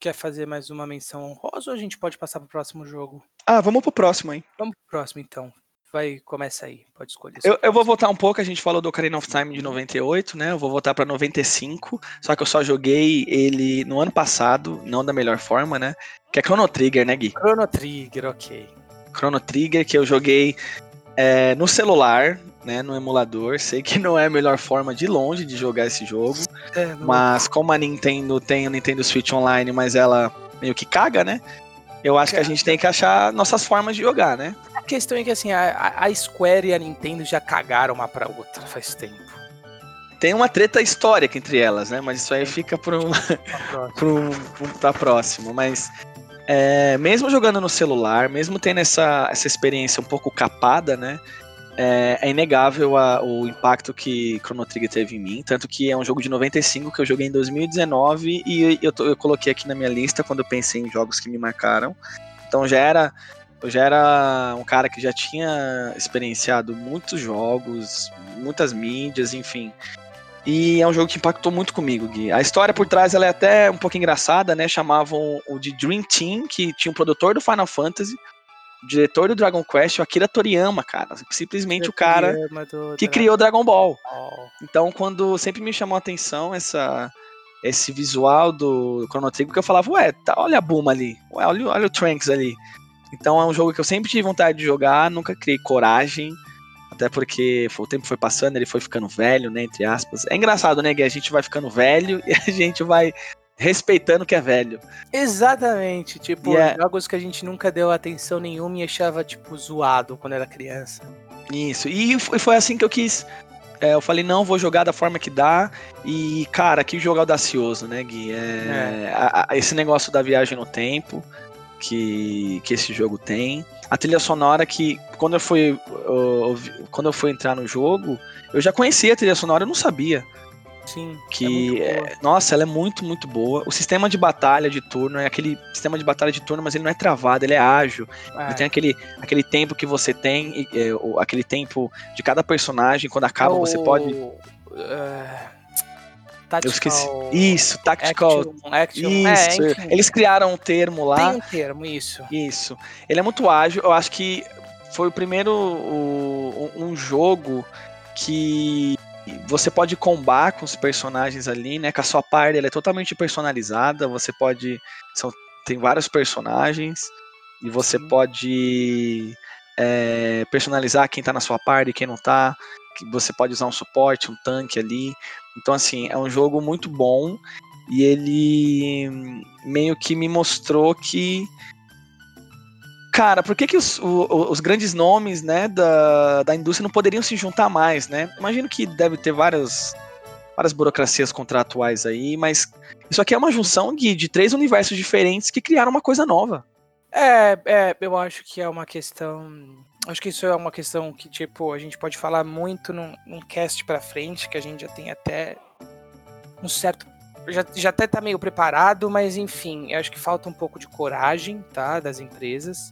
Quer fazer mais uma menção honrosa ou a gente pode passar pro próximo jogo? Ah, vamos pro próximo, hein? Vamos pro próximo, então. Vai, começa aí, pode escolher. Eu, eu, vou voltar um pouco, a gente falou do Ocarina of Time de 98, né? Eu vou voltar para 95, só que eu só joguei ele no ano passado, não da melhor forma, né? Que é Chrono Trigger, né, Gui? Chrono Trigger, ok. Chrono Trigger, que eu joguei é, no celular, né, no emulador. Sei que não é a melhor forma de longe de jogar esse jogo, é, mas como a Nintendo tem o Nintendo Switch Online, mas ela meio que caga, né? Eu acho que a gente tem que achar nossas formas de jogar, né? A questão é que assim, a, a Square e a Nintendo já cagaram uma pra outra faz tempo. Tem uma treta histórica entre elas, né? Mas isso aí fica para um, um, um, pra próximo. Mas é, mesmo jogando no celular, mesmo tendo essa, essa experiência um pouco capada, né? É, é inegável a, o impacto que Chrono Trigger teve em mim. Tanto que é um jogo de 95 que eu joguei em 2019 e eu, eu coloquei aqui na minha lista quando eu pensei em jogos que me marcaram. Então já era. Eu já era um cara que já tinha experienciado muitos jogos, muitas mídias, enfim. E é um jogo que impactou muito comigo, Gui. A história por trás ela é até um pouco engraçada, né? Chamavam o de Dream Team, que tinha um produtor do Final Fantasy, diretor do Dragon Quest, o Akira Toriyama, cara. Simplesmente o cara que criou Dragon Ball. Então, quando sempre me chamou a atenção essa esse visual do Chrono Trigger, que eu falava, ué, tá, olha a Buma ali, ué, olha, olha o Trunks ali. Então é um jogo que eu sempre tive vontade de jogar, nunca criei coragem. Até porque o tempo foi passando, ele foi ficando velho, né? Entre aspas. É engraçado, né, Gui? A gente vai ficando velho e a gente vai respeitando que é velho. Exatamente. Tipo, yeah. É jogos que a gente nunca deu atenção nenhuma e achava, tipo, zoado quando era criança. Isso. E foi assim que eu quis. É, eu falei, não, vou jogar da forma que dá. E, cara, que jogo audacioso, né, Gui? É, é. A, a, esse negócio da viagem no tempo que, que esse jogo tem. A trilha sonora que, quando eu fui, eu, quando eu fui entrar no jogo, eu já conhecia a trilha sonora, eu não sabia. Sim. Que, é é, nossa, ela é muito, muito boa. O sistema de batalha de turno é aquele sistema de batalha de turno, mas ele não é travado, ele é ágil. É. Ele tem aquele, aquele tempo que você tem, é, aquele tempo de cada personagem, quando acaba, você pode. Uh Tactical... Eu esqueci. Isso, Tactical. Action, action. Isso. É, Eles criaram um termo lá. Tem um termo, isso. Isso. Ele é muito ágil. Eu acho que foi o primeiro o, um jogo que você pode combar com os personagens ali, né? Com a sua party, ela é totalmente personalizada. Você pode. São, tem vários personagens. E você Sim. pode é, personalizar quem tá na sua party, quem não tá. Você pode usar um suporte, um tanque ali. Então, assim, é um jogo muito bom e ele meio que me mostrou que. Cara, por que, que os, os, os grandes nomes né, da, da indústria não poderiam se juntar mais, né? Imagino que deve ter várias, várias burocracias contratuais aí, mas isso aqui é uma junção de, de três universos diferentes que criaram uma coisa nova. É, é, eu acho que é uma questão Acho que isso é uma questão que, tipo, a gente pode falar muito num, num cast pra frente, que a gente já tem até um certo. Já, já até tá meio preparado, mas enfim, acho que falta um pouco de coragem, tá? Das empresas.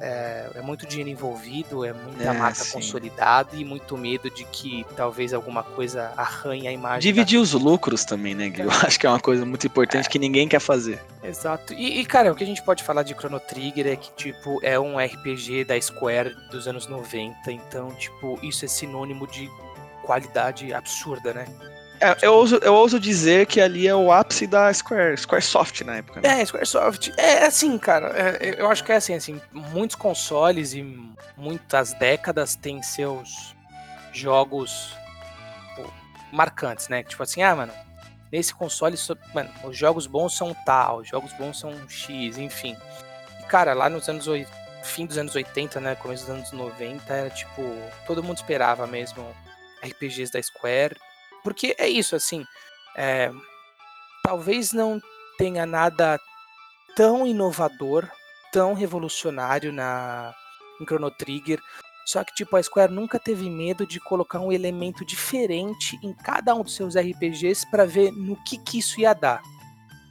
é, é muito dinheiro envolvido, é muita É, marca sim. consolidada e muito medo de que talvez alguma coisa arranhe a imagem. Dividir os lucros também, né, Gui? Eu acho que é uma coisa muito importante que ninguém quer fazer. da... Exato. E, e, cara, o que a gente pode falar de Chrono Trigger é que, tipo, é um RPG da Square dos anos 90, então, tipo, isso é sinônimo de qualidade absurda, né? É, eu, ouso, eu ouso dizer que ali é o ápice da Square, Squaresoft na época. Né? É, Squaresoft. É assim, cara. é, eu acho que é assim, assim. Muitos consoles e muitas décadas têm seus jogos pô, marcantes, né? Tipo assim, ah, mano, nesse console, mano, os jogos bons são tal, os jogos bons são X, enfim. E, cara, lá nos anos fim dos anos 80, né, começo dos anos 90, era tipo, todo mundo esperava mesmo RPGs da Square, porque é isso, assim, é, talvez não tenha nada tão inovador, tão revolucionário na em Chrono Trigger, só que tipo a Square nunca teve medo de colocar um elemento diferente em cada um dos seus RPGs pra ver no que que isso ia dar.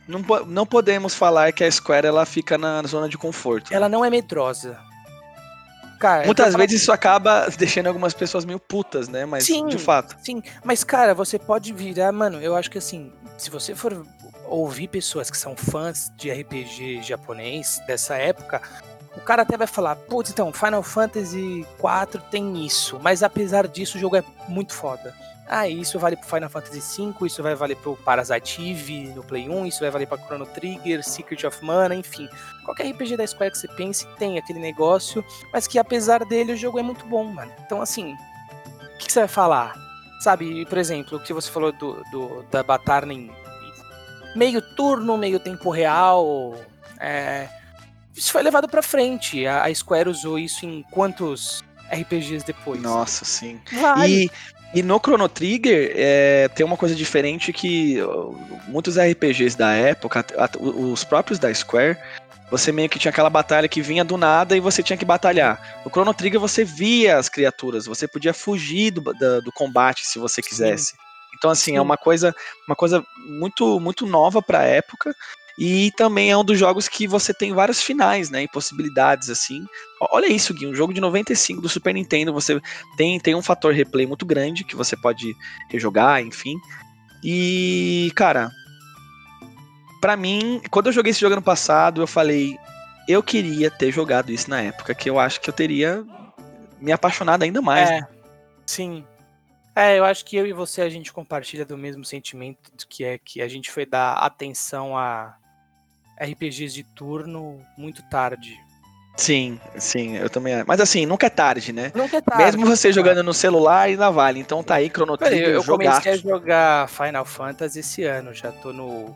Não, não podemos falar que a Square ela fica na zona de conforto. né? Ela não é medrosa. Cara, Muitas vezes isso acaba deixando algumas pessoas meio putas, né? Mas Sim. de fato. Sim, mas cara, você pode virar, mano, eu acho que assim, se você for ouvir pessoas que são fãs de RPG japonês dessa época, o cara até vai falar, putz, então, Final Fantasy IV tem isso, mas apesar disso o jogo é muito foda. Ah, isso vale pro Final Fantasy V, isso vai valer pro Parasite Eve no Play 1, isso vai valer pra Chrono Trigger, Secret of Mana, enfim. Qualquer RPG da Square que você pense tem aquele negócio, mas que apesar dele o jogo é muito bom, mano. Então, assim, o que, que você vai falar? Sabe, por exemplo, o que você falou do, do- da batalha em meio turno, meio tempo real. é, isso foi levado pra frente. A, a Square usou isso em quantos RPGs depois? Nossa, sim. Vai. E, e no Chrono Trigger é, tem uma coisa diferente que muitos RPGs da época, os próprios da Square, você meio que tinha aquela batalha que vinha do nada e você tinha que batalhar. No Chrono Trigger você via as criaturas, você podia fugir do, da- do combate se você quisesse. Então assim, Sim. é uma coisa, uma coisa muito muito nova pra época. E também é um dos jogos que você tem vários finais, né? E possibilidades, assim. Olha isso, Gui, um jogo de 95 do Super Nintendo, você tem, tem um fator replay muito grande que você pode rejogar, enfim. E, cara, pra mim, quando eu joguei esse jogo ano passado, eu falei, eu queria ter jogado isso na época, que eu acho que eu teria me apaixonado ainda mais. É, sim. É, eu acho que eu e você a gente compartilha do mesmo sentimento que é que a gente foi dar atenção a RPGs de turno muito tarde. Sim, sim, eu também. Mas assim, nunca é tarde, né? Nunca é tarde. Mesmo você é jogando no celular, ainda vale. Então tá aí, Chrono Trigger, eu comecei a jogar Final Fantasy esse ano, já tô no.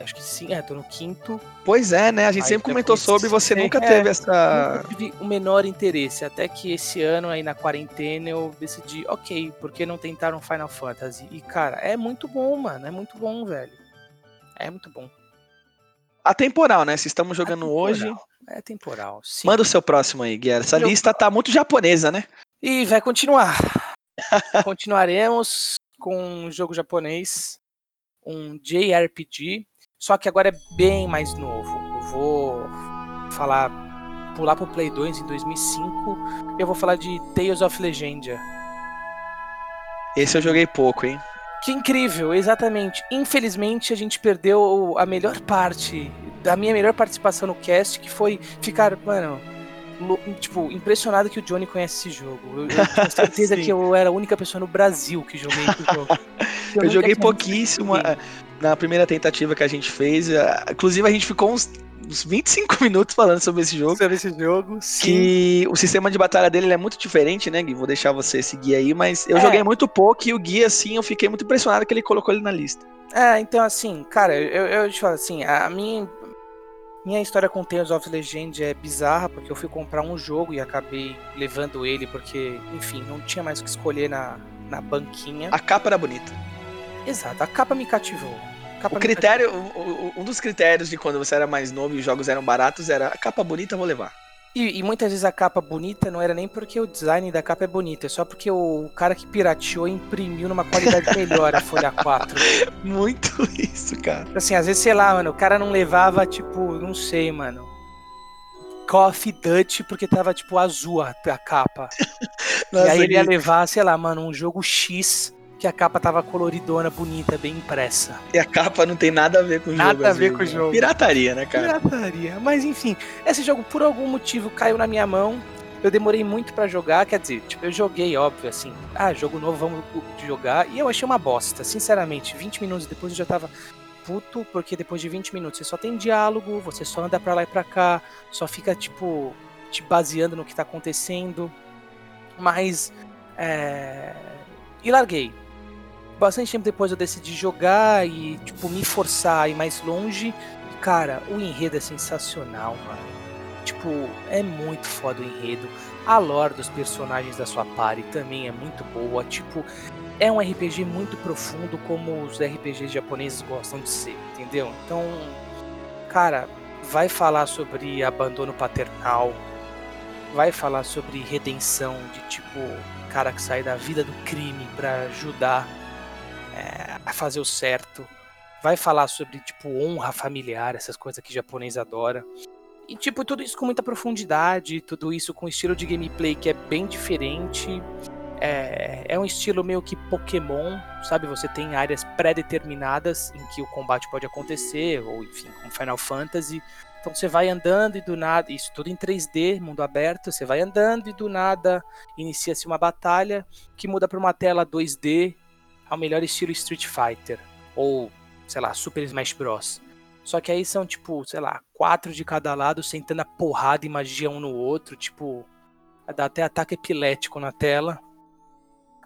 Acho que sim, é, tô no quinto. Pois é, né? A gente Aí sempre comentou sobre, você sei, nunca é, teve essa. Nunca tive o menor interesse, até que esse ano aí na quarentena eu decidi, ok, por que não tentaram Final Fantasy? E cara, é muito bom, mano, é muito bom, velho. É muito bom. Atemporal, né? Se estamos jogando temporal. hoje. É temporal, sim. Manda o seu próximo aí, Guilherme. Essa lista tá muito japonesa, né? E vai continuar. Continuaremos com um jogo japonês, um JRPG, só que agora é bem mais novo. Eu vou falar, pular pro Play 2 em 2005, eu vou falar de Tales of Legendia. Esse eu joguei pouco, hein? Que incrível, exatamente. Infelizmente a gente perdeu a melhor parte da minha melhor participação no cast, que foi ficar, mano, tipo, impressionado que o Johnny conhece esse jogo. Eu, eu tinha certeza que eu era a única pessoa no Brasil que joguei esse jogo. Eu, nunca joguei pouquíssimo ah, na primeira tentativa que a gente fez. ah, Inclusive, a gente ficou uns, uns 25 minutos falando sobre esse jogo. sobre esse jogo. Sim. Que o sistema de batalha dele ele é muito diferente, né, Gui? Vou deixar você seguir aí, mas eu É. joguei muito pouco e o Gui, assim, eu fiquei muito impressionado que ele colocou ele na lista. É, então assim, cara, eu, eu te falo assim, a minha, minha história com Tales of Legend é bizarra, porque eu fui comprar um jogo e acabei levando ele, porque, enfim, não tinha mais o que escolher na, na banquinha. A capa era bonita. Exato, a capa me cativou. Capa O critério, um dos critérios de quando você era mais novo e os jogos eram baratos era a capa bonita, vou levar. E, e muitas vezes a capa bonita não era nem porque o design da capa é bonito, é só porque o cara que pirateou imprimiu numa qualidade melhor a folha 4. Muito isso, cara. Assim, às vezes, sei lá, mano, o cara não levava, tipo, não sei, mano. Coffee Dutch porque tava tipo azul a, a capa. Nossa, e aí ele ia levar, sei lá, mano, um jogo X que a capa tava coloridona, bonita, bem impressa. E a capa não tem nada a ver com o Nada jogo. a às ver vezes, com o né? jogo. Pirataria, né, cara? Pirataria. Mas enfim, esse jogo por algum motivo caiu na minha mão. Eu demorei muito pra jogar, quer dizer, tipo, eu joguei, óbvio, assim, ah, jogo novo, vamos jogar, e eu achei uma bosta, sinceramente. 20 minutos depois eu já tava puto, porque depois de 20 minutos você só tem diálogo, você só anda pra lá e pra cá, só fica, tipo, te baseando no que tá acontecendo. Mas, é... E larguei. Bastante tempo depois eu decidi jogar e, tipo, me forçar a ir mais longe. Cara, o enredo é sensacional, mano. Tipo, é muito foda o enredo. A lore dos personagens da sua party também é muito boa. Tipo, é um RPG muito profundo, como os RPGs japoneses gostam de ser, entendeu? Então, cara, vai falar sobre abandono paternal, vai falar sobre redenção de tipo cara que sai da vida do crime pra ajudar a fazer o certo. Vai falar sobre tipo honra familiar, essas coisas que japonês adora. E tipo, tudo isso com muita profundidade, tudo isso com estilo de gameplay que é bem diferente. É, é um estilo meio que Pokémon, sabe? Você tem áreas pré-determinadas em que o combate pode acontecer, ou enfim, como Final Fantasy. Então você vai andando e do nada, isso tudo em 3D, mundo aberto, você vai andando e do nada inicia-se uma batalha que muda para uma tela 2D ao melhor estilo Street Fighter ou, sei lá, Super Smash Bros. Só que aí são tipo, sei lá, quatro de cada lado sentando a porrada e magia um no outro, tipo, dá até ataque epilético na tela.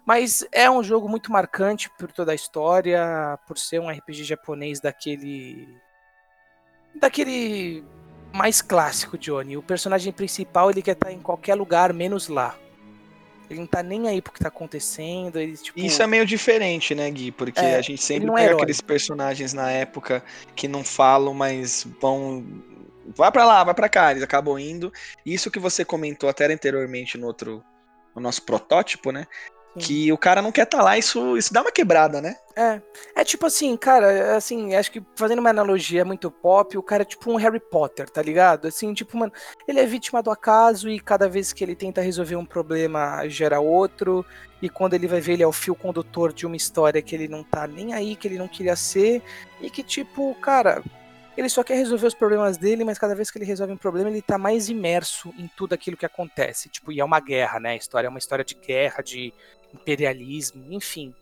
Mas é um jogo muito marcante por toda a história, por ser um RPG japonês daquele daquele mais clássico, Johnny. O personagem principal, ele quer estar em qualquer lugar menos lá. Ele não tá nem aí pro que tá acontecendo, ele tipo Isso é meio diferente, né, Gui? Porque É, a gente sempre é pega herói. aqueles personagens na época que não falam, mas vão. Vai pra lá, vai pra cá, eles acabam indo. Isso que você comentou até anteriormente no outro. No nosso protótipo, né? Que o cara não quer estar lá, isso, isso dá uma quebrada, né? É, é tipo assim, cara, assim, acho que fazendo uma analogia muito pop, o cara é tipo um Harry Potter, tá ligado? Assim, tipo, mano, ele é vítima do acaso e cada vez que ele tenta resolver um problema gera outro, e quando ele vai ver, ele é o fio condutor de uma história que ele não tá nem aí, que ele não queria ser, e que, tipo, cara, ele só quer resolver os problemas dele, mas cada vez que ele resolve um problema, ele tá mais imerso em tudo aquilo que acontece. Tipo, e é uma guerra, né? A história é uma história de guerra, de imperialismo, enfim.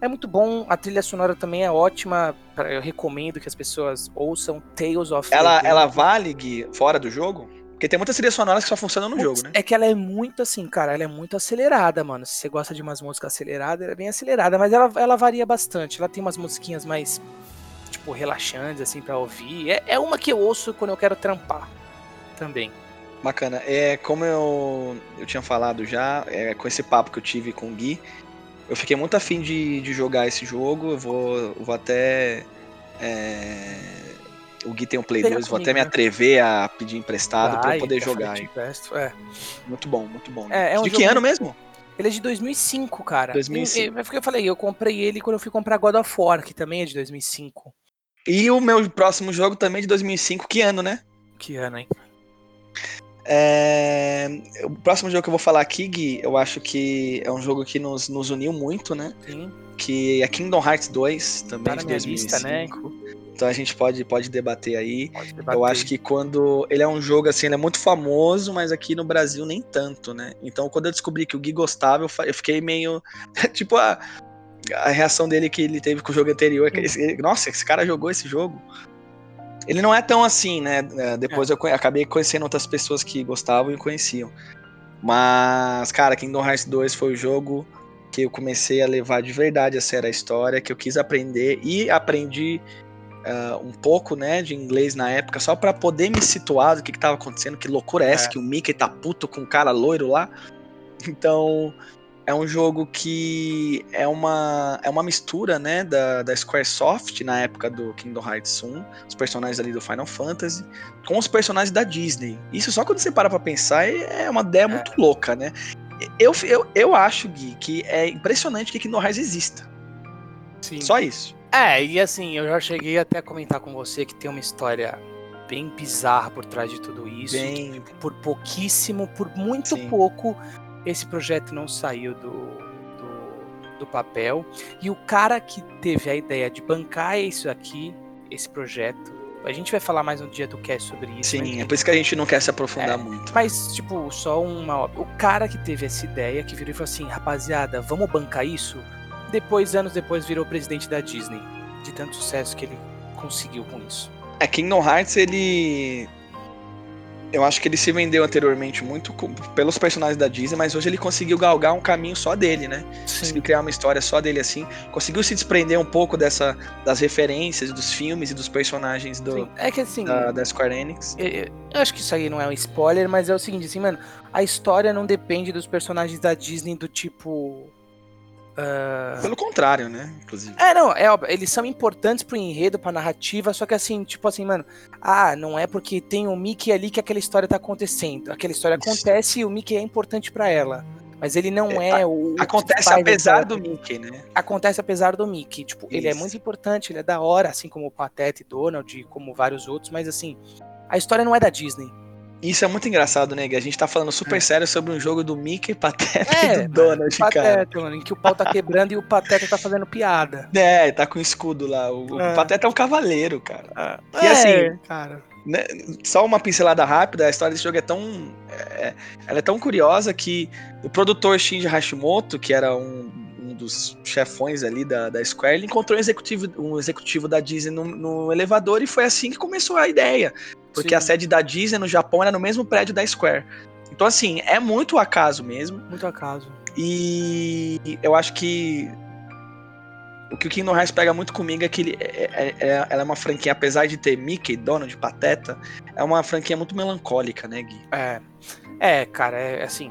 É muito bom, a trilha sonora também é ótima. Eu recomendo que as pessoas ouçam Tales of Ela, ela vale, Gui, fora do jogo? Porque tem muitas trilhas sonoras que só funcionam no Putz, jogo, né? É que ela é muito assim, cara, ela é muito acelerada, mano. Se você gosta de umas músicas aceleradas, ela é bem acelerada, mas ela, ela varia bastante. Ela tem umas musiquinhas mais, tipo, relaxantes, assim, pra ouvir. É, é uma que eu ouço quando eu quero trampar também. Bacana. É, como eu, eu tinha falado já, é, com esse papo que eu tive com o Gui, eu fiquei muito afim de, de jogar esse jogo. Eu vou, eu vou até. é, o Gui tem um Play Pega 2, vou até me né? atrever a pedir emprestado pra Vai, eu poder jogar. empresto, É. Muito bom, muito bom. É, é um de que ano mesmo? Ele é de 2005, cara. 2005. E- e- Foi o que eu falei, eu comprei ele quando eu fui comprar God of War, que também é de 2005. E o meu próximo jogo também é de 2005. Que ano, né? Que ano, hein? É, O próximo jogo que eu vou falar aqui, Gui, eu acho que é um jogo que nos, nos uniu muito, né? Sim. Que é Kingdom Hearts 2, também Tá de minha 2005. lista, né? Então a gente pode, pode debater aí. Pode Eu debater. acho que quando. Ele é um jogo assim, ele é muito famoso, mas aqui no Brasil nem tanto, né? Então quando eu descobri que o Gui gostava, eu, eu fiquei meio. tipo a, a reação dele que ele teve com o jogo anterior. que esse- nossa, esse cara jogou esse jogo. Ele não é tão assim, né? É, Depois eu conhe- acabei conhecendo outras pessoas que gostavam e conheciam. Mas, cara, Kingdom Hearts 2 foi o jogo que eu comecei a levar de verdade a sério a história, que eu quis aprender e aprendi ah, um pouco, né, de inglês na época, só pra poder me situar do que, que tava acontecendo, que loucura é essa, É. que o Mickey tá puto com o cara loiro lá. Então, é um jogo que é uma, é uma mistura, né, da, da Squaresoft na época do Kingdom Hearts 1, os personagens ali do Final Fantasy, com os personagens da Disney. Isso só quando você para pra pensar é é uma ideia muito louca, né? Eu, eu, eu acho, Gui, que é impressionante que Kingdom Hearts exista. Sim. Só isso. É, e assim, eu já cheguei até a comentar com você que tem uma história bem bizarra por trás de tudo isso. Bem... Por pouquíssimo, por muito Sim. pouco, esse projeto não saiu do, do, do papel. E o cara que teve a ideia de bancar isso aqui, esse projeto, a gente vai falar mais um dia do cast sobre isso. Sim, mas- é por isso que a gente não quer se aprofundar É, muito. Mas, tipo, só uma. O cara que teve essa ideia, que virou e falou assim: rapaziada, vamos bancar isso? Depois, anos depois, virou presidente da Disney. De tanto sucesso que ele conseguiu com isso. É, Kingdom Hearts, ele. Eu acho que ele se vendeu anteriormente muito pelos personagens da Disney, mas hoje ele conseguiu galgar um caminho só dele, né? Conseguiu criar uma história só dele assim. Conseguiu se desprender um pouco dessa, das referências dos filmes e dos personagens do, Sim, É que assim. da, da Square Enix. Eu, eu- eu acho que isso aí não é um spoiler, mas é o seguinte, assim, mano, a história não depende dos personagens da Disney do tipo. Ah, Pelo contrário, né? Inclusive. É, não, é óbvio, eles são importantes pro enredo, pra narrativa, só que assim, tipo assim, mano, ah, não é porque tem o Mickey ali que aquela história tá acontecendo. Aquela história Isso. acontece e o Mickey é importante pra ela. Mas ele não É, é, o. Acontece apesar do Mickey, né? Acontece apesar do Mickey. Tipo, ele é Isso. muito importante, ele é da hora, assim como o Pateta e Donald, e como vários outros, mas assim, a história não é da Disney. Isso é muito engraçado, né, Gui? A gente tá falando super É. sério sobre um jogo do Mickey, Pateta É, e do mano, Donald, cara. Pateta, mano, em que o pau tá quebrando e o Pateta tá fazendo piada. É, tá com o escudo lá. O, o É. Pateta é um cavaleiro, cara. E é, assim, cara. né, só uma pincelada rápida, a história desse jogo é tão. é, ela é tão curiosa que o produtor Shinji Hashimoto, que era um, um dos chefões ali da, da Square, ele encontrou um executivo, um executivo da Disney no, no elevador e foi assim que começou a ideia. Porque Sim. a sede da Disney no Japão era no mesmo prédio da Square. Então, assim, é muito acaso mesmo. Muito acaso. E eu acho que o que o Kingdom Hearts pega muito comigo é que ele é, é- é- ela é uma franquia, apesar de ter Mickey, Donald, Pateta, é uma franquia muito melancólica, né, Gui? É. É, cara, é assim.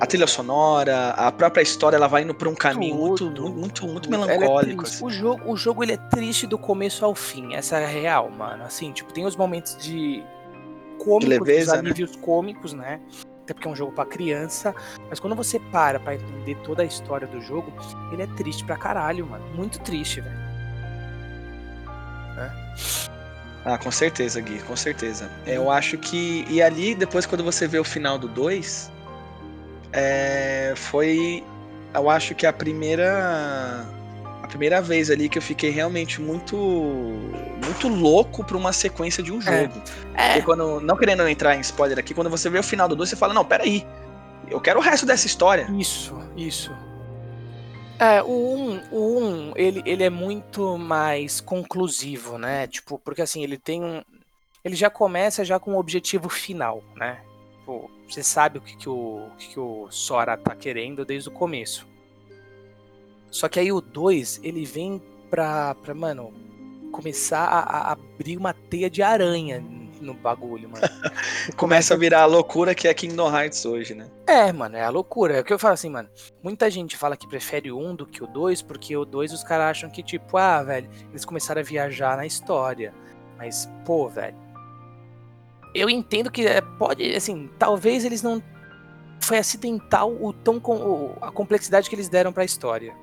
A trilha sonora, a própria história, ela vai indo por um caminho muito, muito, muito, muito é melancólico. triste. assim. o, jogo, o jogo ele é triste do começo ao fim. Essa é a real, mano. Assim, tipo, tem os momentos de cômicos, leveza, os né? alívios cômicos, né? Até porque é um jogo pra criança. Mas quando você para pra entender toda a história do jogo, ele é triste pra caralho, mano. Muito triste, velho. Ah, com certeza, Gui, com certeza. Eu acho que. E ali, depois, quando você vê o final do 2, é, foi. Eu acho que a primeira. A primeira vez ali que eu fiquei realmente muito. Muito louco pra uma sequência de um jogo. É, Porque quando. Não querendo entrar em spoiler aqui, quando você vê o final do 2, você fala, não, peraí. Eu quero o resto dessa história. Isso, isso. É, o 1, o 1 ele, ele é muito mais conclusivo, né? Tipo, porque assim, ele tem um. Ele já começa já com um objetivo final, né? Tipo, você sabe o que, que, o, que, que o Sora tá querendo desde o começo. Só que aí o 2, ele vem pra, pra mano, começar a, a abrir uma teia de aranha no bagulho, mano. Começa a virar a loucura que é Kingdom Hearts hoje, né? É, mano, é a loucura. É o que eu falo assim, mano. Muita gente fala que prefere o 1 do que o 2, porque o 2 os caras acham que, tipo, ah, velho, eles começaram a viajar na história. Mas, pô, velho. Eu entendo que é, pode, assim, talvez eles não. Foi acidental o tão com, a complexidade que eles deram pra história.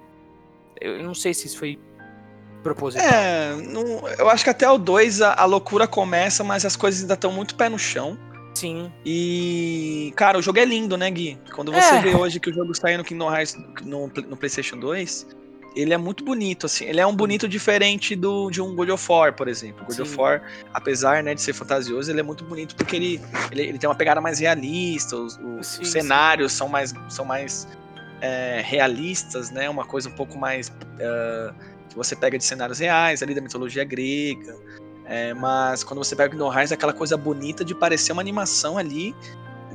Eu não sei se isso foi proposital. É, não- eu acho que até o 2 a, a loucura começa, mas as coisas ainda estão muito pé no chão. Sim. E, cara, o jogo é lindo, né, Gui? Quando você É. vê hoje que o jogo saiu no Kingdom Hearts no, no PlayStation 2, ele é muito bonito, assim. Ele é um bonito diferente do, de um God of War, por exemplo. God of Sim. War, apesar né, de ser fantasioso, ele é muito bonito porque ele, ele, ele tem uma pegada mais realista, os, os- Sim, os sim. cenários são mais, são mais é, realistas, né? Uma coisa um pouco mais ah, que você pega de cenários reais, ali da mitologia grega. É, mas quando você pega o Kingdom Hearts, é aquela coisa bonita de parecer uma animação ali,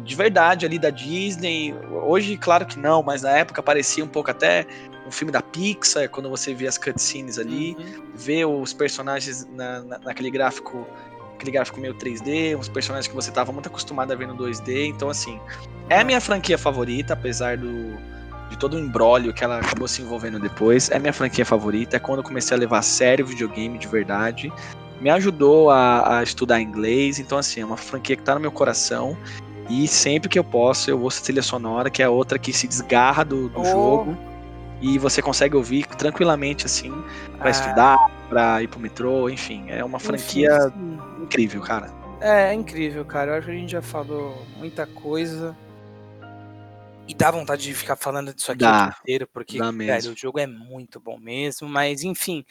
de verdade, ali da Disney. Hoje, claro que não, mas na época parecia um pouco até um filme da Pixar, quando você vê as cutscenes ali, Uhum. vê os personagens na, na- naquele gráfico aquele gráfico meio 3D, uns personagens que você estava muito acostumado a ver no 2D, então assim, é a minha franquia favorita, apesar do de todo o embrólio que ela acabou se envolvendo depois, é minha franquia favorita, é quando eu comecei a levar a sério o videogame de verdade, me ajudou a, a estudar inglês, então assim, é uma franquia que tá no meu coração, e sempre que eu posso eu ouço a trilha sonora, que é outra que se desgarra do, do Oh. jogo, e você consegue ouvir tranquilamente assim, pra Ah, estudar, pra ir pro metrô, enfim, é uma enfim, franquia sim. incrível, cara. É, é incrível, cara. Eu acho que a gente já falou muita coisa. E dá vontade de ficar falando disso aqui Dá, o dia inteiro, porque, velho, o jogo é muito bom mesmo, mas enfim.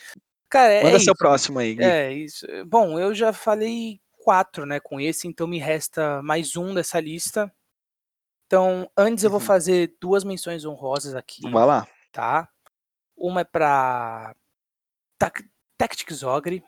Cara, é, Manda é seu isso. próximo aí, Gui. É isso. Bom, eu já falei quatro, né, com esse, então me resta mais um dessa lista. Então, antes eu vou Uhum. fazer duas menções honrosas aqui, Vai lá. tá? Uma é pra Tac- Tactics Ogre,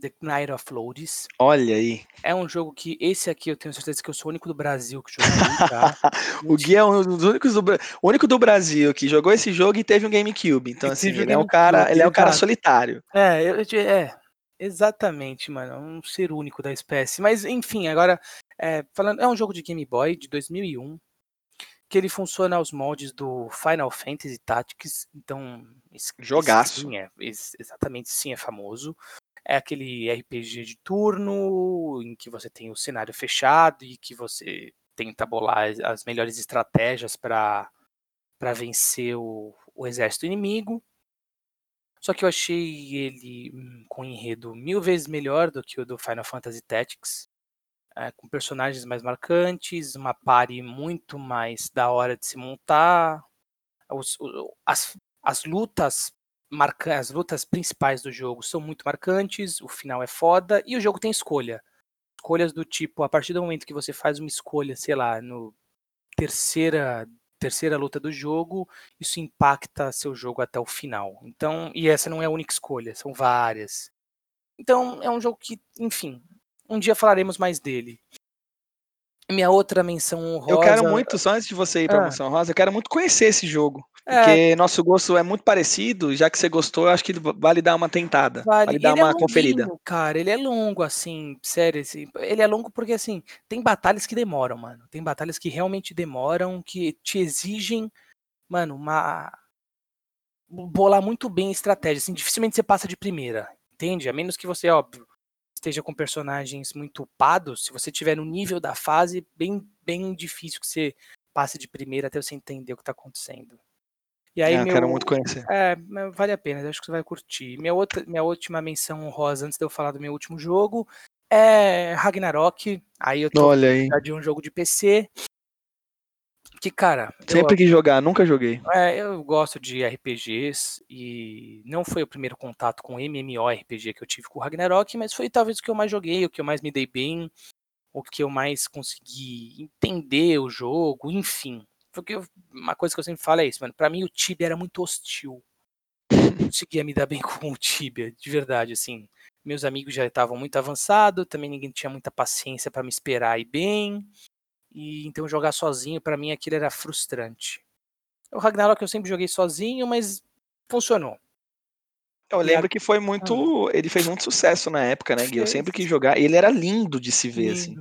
The Night of Lords. Olha aí. É um jogo que esse aqui eu tenho certeza que eu sou o único do Brasil que joguei, tá? O Gui é um dos únicos do, o único do Brasil que jogou esse jogo e teve um GameCube. Então, assim, teve um ele é um cara, ele é um cara solitário. É, eu, eu- é, exatamente, mano. é Um ser único da espécie. Mas, enfim, agora, é, falando, é um jogo de Game Boy de 2001, que ele funciona aos moldes do Final Fantasy Tactics. Então, Jogaço. sim é, exatamente, sim é famoso. É aquele RPG de turno em que você tem o cenário fechado e que você tenta bolar as- melhores estratégias para para vencer o, o exército inimigo. Só que eu achei ele hum, com enredo mil vezes melhor do que o do Final Fantasy Tactics. é, com personagens mais marcantes, uma party muito mais da hora de se montar. os- as, as lutas marca, as lutas principais do jogo são muito marcantes, o final é foda e o jogo tem escolha. Escolhas do tipo, a partir do momento que você faz uma escolha, sei lá, no terceira terceira luta do jogo, isso impacta seu jogo até o final. Então, e essa não é a única escolha, são várias. Então, é um jogo que, enfim, um dia falaremos mais dele. Minha outra menção honrosa. Eu quero muito, só antes de você ir pra Ah. Mansão Rosa, eu quero muito conhecer esse jogo. É, Porque nosso gosto é muito parecido, já que você gostou, eu acho que vale dar uma tentada. Vale, Vale, dar ele uma é conferida. longuinho, cara, ele é longo, assim, sério, assim, ele é longo porque, assim, tem batalhas que demoram, mano, tem batalhas que realmente demoram, que te exigem, mano, uma... bolar muito bem a estratégia, assim, dificilmente você passa de primeira, entende? A menos que você, óbvio, esteja com personagens muito upados, se você tiver no nível da fase, bem, bem difícil que você passe de primeira até você entender o que tá acontecendo. E aí, eu meu... quero muito conhecer. É, vale a pena, eu acho que você vai curtir. Minha, outra, minha última menção honrosa, antes de eu falar do meu último jogo, é Ragnarok. Aí eu tô Olha aí. de um jogo de PC. Que, cara, eu, Sempre quis jogar, nunca joguei. é, eu gosto de RPGs e não foi o primeiro contato com MMORPG que eu tive com o Ragnarok, mas foi talvez o que eu mais joguei, o que eu mais me dei bem, o que eu mais consegui entender o jogo, enfim. Porque eu- uma coisa que eu sempre falo é isso, mano. Pra mim o Tibia era muito hostil. Eu não conseguia me dar bem com o Tibia, de verdade, assim. Meus amigos já estavam muito avançados, também ninguém tinha muita paciência pra me esperar ir bem. E então jogar sozinho pra mim aquilo era frustrante. O Ragnarok eu sempre joguei sozinho, mas funcionou. Eu E lembro que foi muito. Ele fez muito sucesso na época, né, Gui? Eu sempre quis jogar. E ele era lindo de se ver, assim.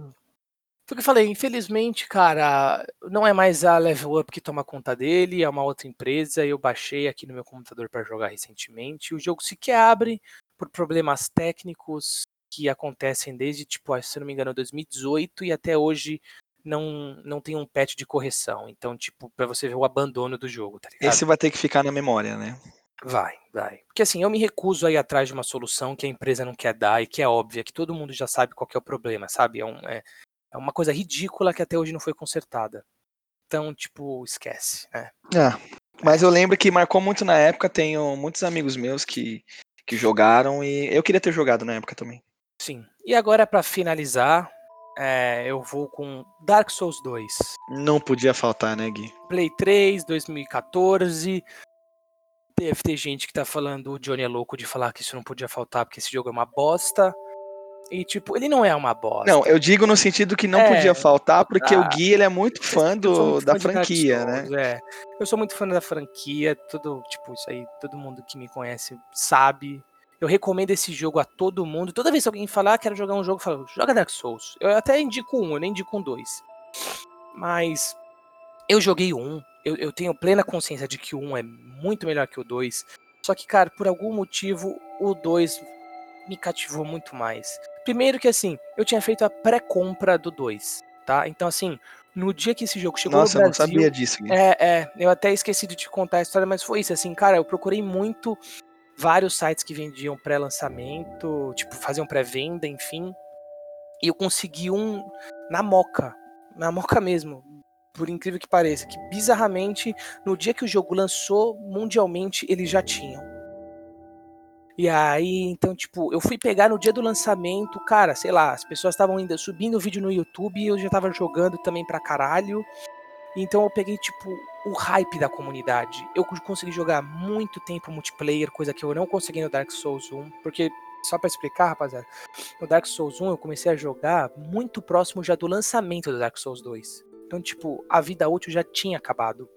Foi o que eu falei, infelizmente, cara, não é mais a Level Up que toma conta dele, é uma outra empresa. Eu baixei aqui no meu computador para jogar recentemente. O jogo sequer abre por problemas técnicos que acontecem desde, tipo, se eu não me engano, 2018 e até hoje não, não tem um patch de correção. Então, tipo, pra você ver o abandono do jogo, tá ligado? Esse vai ter que ficar na memória, né? Vai, vai. Porque assim, eu me recuso a ir atrás de uma solução que a empresa não quer dar e que é óbvia, que todo mundo já sabe qual é o problema, sabe? É, um, é, é uma coisa ridícula que até hoje não foi consertada. Então, tipo, esquece, né? Ah, mas eu lembro que marcou muito na época. Tenho muitos amigos meus que, que jogaram e eu queria ter jogado na época também. Sim. E agora, pra finalizar, é, eu vou com Dark Souls 2. Não podia faltar, né, Gui? Play 3, 2014. Deve ter gente que tá falando, o Johnny é louco de falar que isso não podia faltar porque esse jogo é uma bosta. E, tipo, ele não é uma bosta. Não, eu digo no sentido que não É, podia faltar, porque ah, o Gui ele é muito fã do, muito da fã franquia, né? É. Eu sou muito fã da franquia, tudo, tipo, isso aí, todo mundo que me conhece sabe. Eu recomendo esse jogo a todo mundo. Toda vez que alguém falar, ah, quero jogar um jogo, eu falo, joga Dark Souls. Eu até indico um, eu nem indico um dois. Mas eu joguei um, eu, eu tenho plena consciência de que o um é muito melhor que o dois. Só que, cara, por algum motivo, o 2 me cativou muito mais. Primeiro que assim, eu tinha feito a pré-compra do 2, tá? Então assim, no dia que esse jogo chegou Nossa, no eu não Brasil, sabia disso, é, é, eu até esqueci de te contar a história, mas foi isso, assim, cara, eu procurei muito vários sites que vendiam pré-lançamento, tipo, faziam pré-venda, enfim. E eu consegui um na moca. Na moca mesmo. Por incrível que pareça. Que bizarramente, no dia que o jogo lançou, mundialmente, eles já tinham. E aí, então, tipo, eu fui pegar no dia do lançamento, cara, sei lá, as pessoas estavam ainda subindo o vídeo no YouTube eu já tava jogando também pra caralho. Então eu peguei, tipo, o hype da comunidade. Eu consegui jogar muito tempo multiplayer, coisa que eu não consegui no Dark Souls 1, porque só para explicar, rapaziada, no Dark Souls 1 eu comecei a jogar muito próximo já do lançamento do Dark Souls 2. Então, tipo, a vida útil já tinha acabado.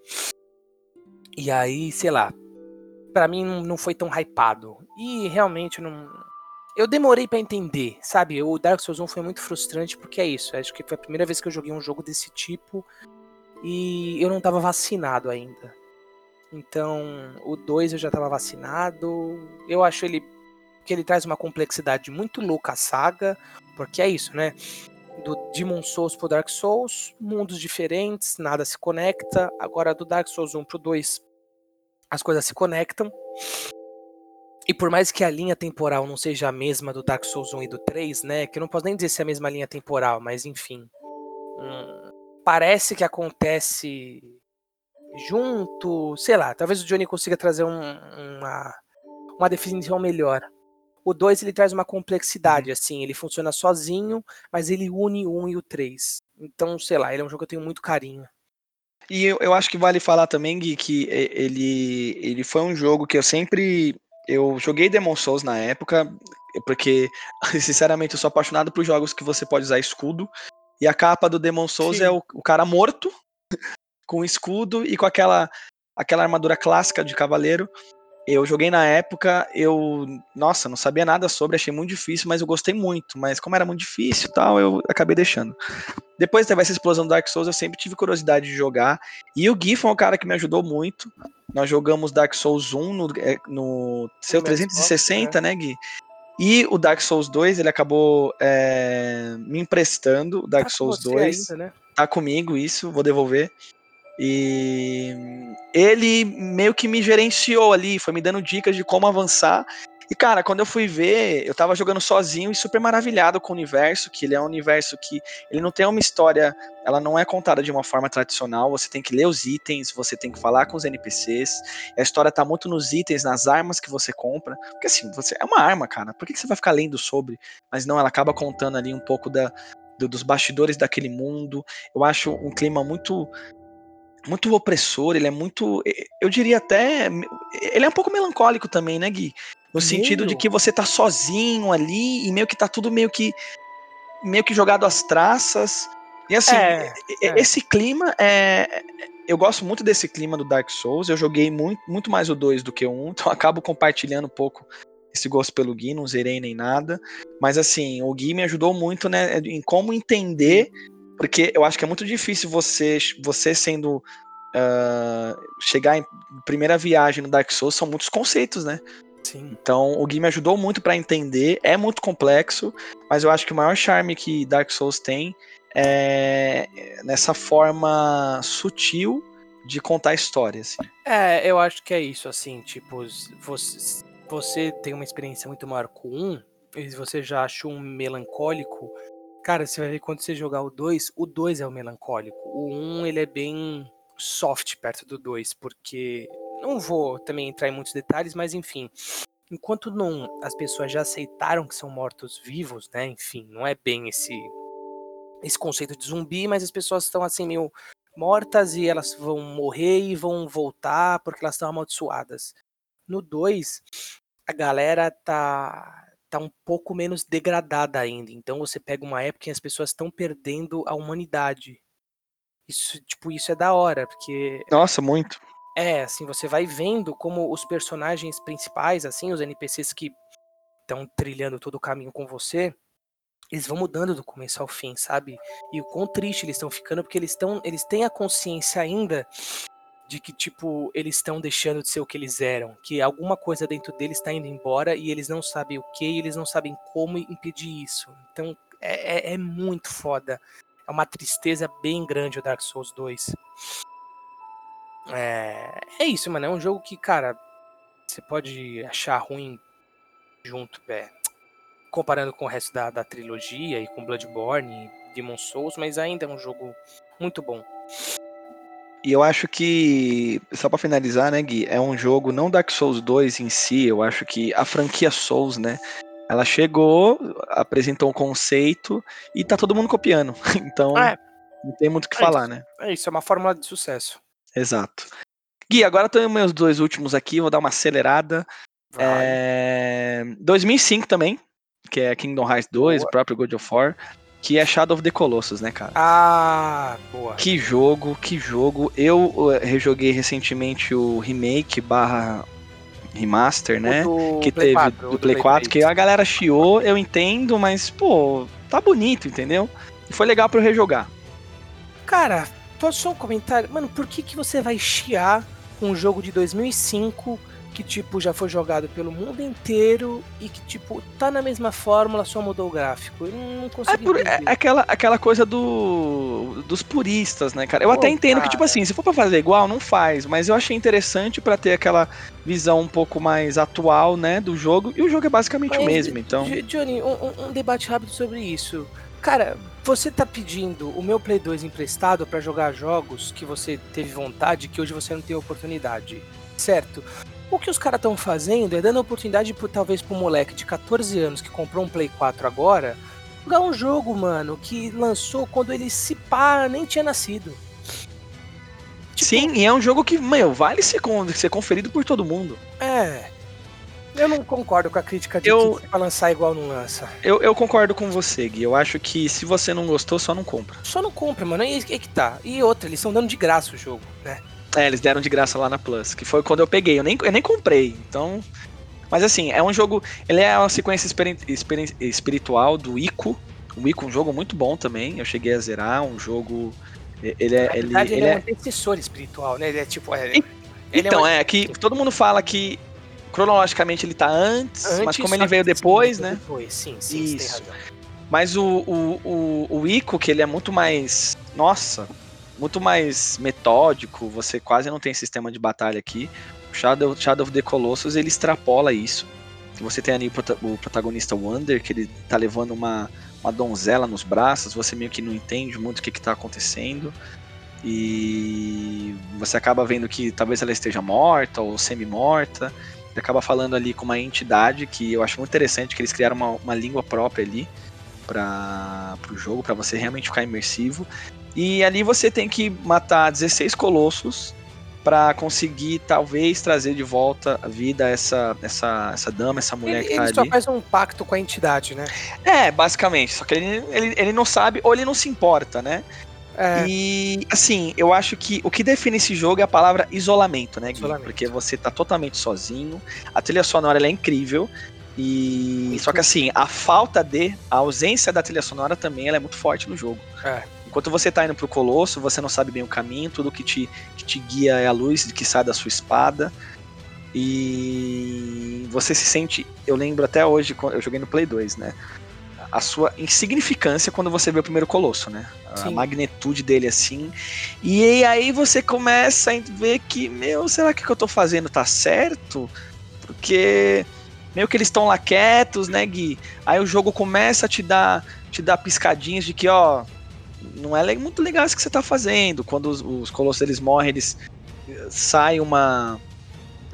E aí, sei lá, para mim não foi tão hypado. E realmente não. Eu demorei para entender, sabe? O Dark Souls 1 foi muito frustrante porque é isso. Acho que foi a primeira vez que eu joguei um jogo desse tipo e eu não tava vacinado ainda. Então, o 2 eu já tava vacinado. Eu acho ele que ele traz uma complexidade muito louca à saga, porque é isso, né? Do Demon Souls pro Dark Souls, mundos diferentes, nada se conecta. Agora do Dark Souls 1 pro 2, as coisas se conectam. E por mais que a linha temporal não seja a mesma do Dark Souls 1 e do 3, né? Que eu não posso nem dizer se é a mesma linha temporal, mas enfim. Hum, parece que acontece junto. Sei lá, talvez o Johnny consiga trazer um, uma, uma definição melhor. O 2 ele traz uma complexidade, uhum. assim, ele funciona sozinho, mas ele une o 1 um e o 3. Então, sei lá, ele é um jogo que eu tenho muito carinho. E eu, eu acho que vale falar também, Gui, que ele, ele foi um jogo que eu sempre. Eu joguei Demon Souls na época, porque, sinceramente, eu sou apaixonado por jogos que você pode usar escudo. E a capa do Demon Souls Sim. é o, o, cara morto, com escudo e com aquela, aquela armadura clássica de cavaleiro. Eu joguei na época, eu, nossa, não sabia nada sobre, achei muito difícil, mas eu gostei muito. Mas como era muito difícil e tal, eu acabei deixando. Depois teve essa explosão do Dark Souls, eu sempre tive curiosidade de jogar. E o Gui foi um cara que me ajudou muito. Nós jogamos Dark Souls 1 no, é, no seu 360, né? né, Gui? E o Dark Souls 2, ele acabou é, me emprestando o Dark tá Souls 2. Ainda, né? Tá comigo isso, vou devolver. E ele meio que me gerenciou ali, foi me dando dicas de como avançar. E, cara, quando eu fui ver, eu tava jogando sozinho e super maravilhado com o universo, que ele é um universo que ele não tem uma história, ela não é contada de uma forma tradicional, você tem que ler os itens, você tem que falar com os NPCs, a história tá muito nos itens, nas armas que você compra, porque assim, você é uma arma, cara, por que, que você vai ficar lendo sobre? Mas não, ela acaba contando ali um pouco da, do, dos bastidores daquele mundo, eu acho um clima muito muito opressor, ele é muito. Eu diria até. Ele é um pouco melancólico também, né, Gui? No sentido de que você tá sozinho ali e meio que tá tudo meio que. meio que jogado às traças. E assim, é, é. esse clima é. Eu gosto muito desse clima do Dark Souls. Eu joguei muito, muito mais o 2 do que o 1, então acabo compartilhando um pouco esse gosto pelo Gui, não zerei nem nada. Mas assim, o Gui me ajudou muito, né, em como entender porque eu acho que é muito difícil você, você sendo. Uh, chegar em primeira viagem no Dark Souls, são muitos conceitos, né? Sim. Então o Gui me ajudou muito para entender, é muito complexo, mas eu acho que o maior charme que Dark Souls tem é nessa forma sutil de contar histórias. Assim. É, eu acho que é isso, assim, tipo, você, você tem uma experiência muito maior com um, e você já achou um melancólico, Cara, você vai ver quando você jogar o 2, o 2 é o melancólico. O 1, um, ele é bem soft perto do 2, porque não vou também entrar em muitos detalhes, mas enfim, enquanto não as pessoas já aceitaram que são mortos vivos, né? Enfim, não é bem esse esse conceito de zumbi, mas as pessoas estão assim meio mortas e elas vão morrer e vão voltar porque elas estão amaldiçoadas. No 2, a galera tá tá um pouco menos degradada ainda. Então você pega uma época em que as pessoas estão perdendo a humanidade. Isso, tipo, isso é da hora, porque Nossa, muito. É, assim, você vai vendo como os personagens principais, assim, os NPCs que estão trilhando todo o caminho com você, eles vão mudando do começo ao fim, sabe? E o quão triste eles estão ficando, porque eles estão, eles têm a consciência ainda de que, tipo, eles estão deixando de ser o que eles eram, que alguma coisa dentro deles está indo embora e eles não sabem o que e eles não sabem como impedir isso. Então é, é, é, muito foda. É uma tristeza bem grande o Dark Souls 2. É, é isso, mano. É um jogo que, cara, você pode achar ruim junto, é. comparando com o resto da, da trilogia e com Bloodborne e Demon Souls, mas ainda é um jogo muito bom. E eu acho que, só para finalizar, né, Gui, é um jogo, não Dark Souls 2 em si, eu acho que a franquia Souls, né, ela chegou, apresentou um conceito e tá todo mundo copiando. Então, é. não tem muito o que é falar, isso. né? É isso, é uma fórmula de sucesso. Exato. Gui, agora estão meus dois últimos aqui, vou dar uma acelerada. É... 2005 também, que é Kingdom Hearts 2, Boa. o próprio God of War que é Shadow of the Colossus, né, cara? Ah, boa. Que jogo, que jogo. Eu eh, rejoguei recentemente o remake barra remaster, né? que Play teve 4, do, Play 4, que a galera chiou, eu entendo, mas, pô, tá bonito, entendeu? E foi legal pra eu rejogar. Cara, posso só um comentário? Mano, por que, que você vai chiar um jogo de 2005 que, tipo, já foi jogado pelo mundo inteiro e que, tipo, tá na mesma fórmula, só mudou o gráfico. Eu não consigo é, por, é aquela, aquela coisa do, dos puristas, né, cara? Eu Pô, até entendo cara. que, tipo assim, se for pra fazer igual, não faz, mas eu achei interessante para ter aquela visão um pouco mais atual, né, do jogo, e o jogo é basicamente mas, o mesmo, então... Johnny, um, um debate rápido sobre isso. Cara, você tá pedindo o meu Play 2 emprestado para jogar jogos que você teve vontade que hoje você não tem oportunidade, certo? O que os caras estão fazendo é dando oportunidade, por, talvez, pro moleque de 14 anos que comprou um Play 4 agora, jogar um jogo, mano, que lançou quando ele se pá, nem tinha nascido. Tipo, Sim, e é um jogo que, meu, vale ser, ser conferido por todo mundo. É. Eu não concordo com a crítica de eu, que pra lançar igual não lança. Eu, eu concordo com você, Gui. Eu acho que se você não gostou, só não compra. Só não compra, mano. É que tá. E outra, eles estão dando de graça o jogo, né? É, eles deram de graça lá na Plus, que foi quando eu peguei. Eu nem, eu nem comprei, então. Mas assim, é um jogo. Ele é uma sequência espiritual do Ico. O Ico é um jogo muito bom também. Eu cheguei a zerar. Um jogo. Ele é. Na verdade, ele, ele, ele é, é um antecessor espiritual, né? Ele é tipo. É, então, é, é que todo mundo fala que cronologicamente ele tá antes, antes mas como ele veio depois, né? Depois, sim, sim, Isso. Mas o, o, o, o Ico, que ele é muito mais. Nossa, muito mais metódico, você quase não tem sistema de batalha aqui. O Shadow, Shadow of the Colossus ele extrapola isso. Você tem ali o, protagonista Wander, que ele tá levando uma, uma donzela nos braços, você meio que não entende muito o que, que tá acontecendo. E você acaba vendo que talvez ela esteja morta ou semi-morta. Acaba falando ali com uma entidade que eu acho muito interessante, que eles criaram uma, uma língua própria ali para o jogo, para você realmente ficar imersivo. E ali você tem que matar 16 colossos para conseguir talvez trazer de volta a vida essa essa essa dama, essa mulher ele, que tá ele ali. Ele só faz um pacto com a entidade, né? É, basicamente. Só que ele, ele, ele não sabe ou ele não se importa, né? É. E assim, eu acho que o que define esse jogo é a palavra isolamento, né? Isolamento. Porque você tá totalmente sozinho. A trilha sonora é incrível. E só que assim, a falta de, a ausência da trilha sonora também ela é muito forte no jogo. É. Enquanto você tá indo pro Colosso, você não sabe bem o caminho, tudo que te, que te guia é a luz que sai da sua espada. E você se sente. Eu lembro até hoje, eu joguei no Play 2, né? A sua insignificância quando você vê o primeiro Colosso, né? A Sim. magnitude dele assim. E aí você começa a ver que, meu, será que o que eu tô fazendo tá certo? Porque meio que eles estão lá quietos, né, Gui? Aí o jogo começa a te dar, te dar piscadinhas de que, ó, não é muito legal isso que você está fazendo. Quando os, os colossos eles morrem, eles eh, sai uma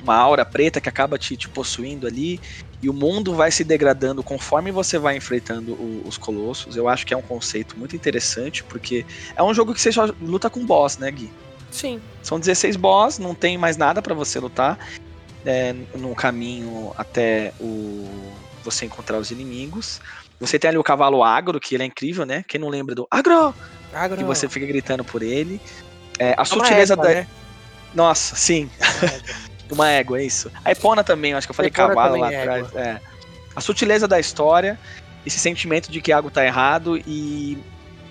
uma aura preta que acaba te, te, possuindo ali e o mundo vai se degradando conforme você vai enfrentando o, os colossos. Eu acho que é um conceito muito interessante porque é um jogo que você só luta com boss, né, Gui? Sim. São 16 boss, não tem mais nada para você lutar é, no caminho até o você encontrar os inimigos. Você tem ali o cavalo agro, que ele é incrível, né? Quem não lembra do agro? agro. Que você fica gritando por ele. É, a é sutileza égua, da. Né? Nossa, sim. Uma égua, é isso. A Epona também, acho que eu falei cavalo lá é atrás. É. A sutileza da história, esse sentimento de que algo tá errado e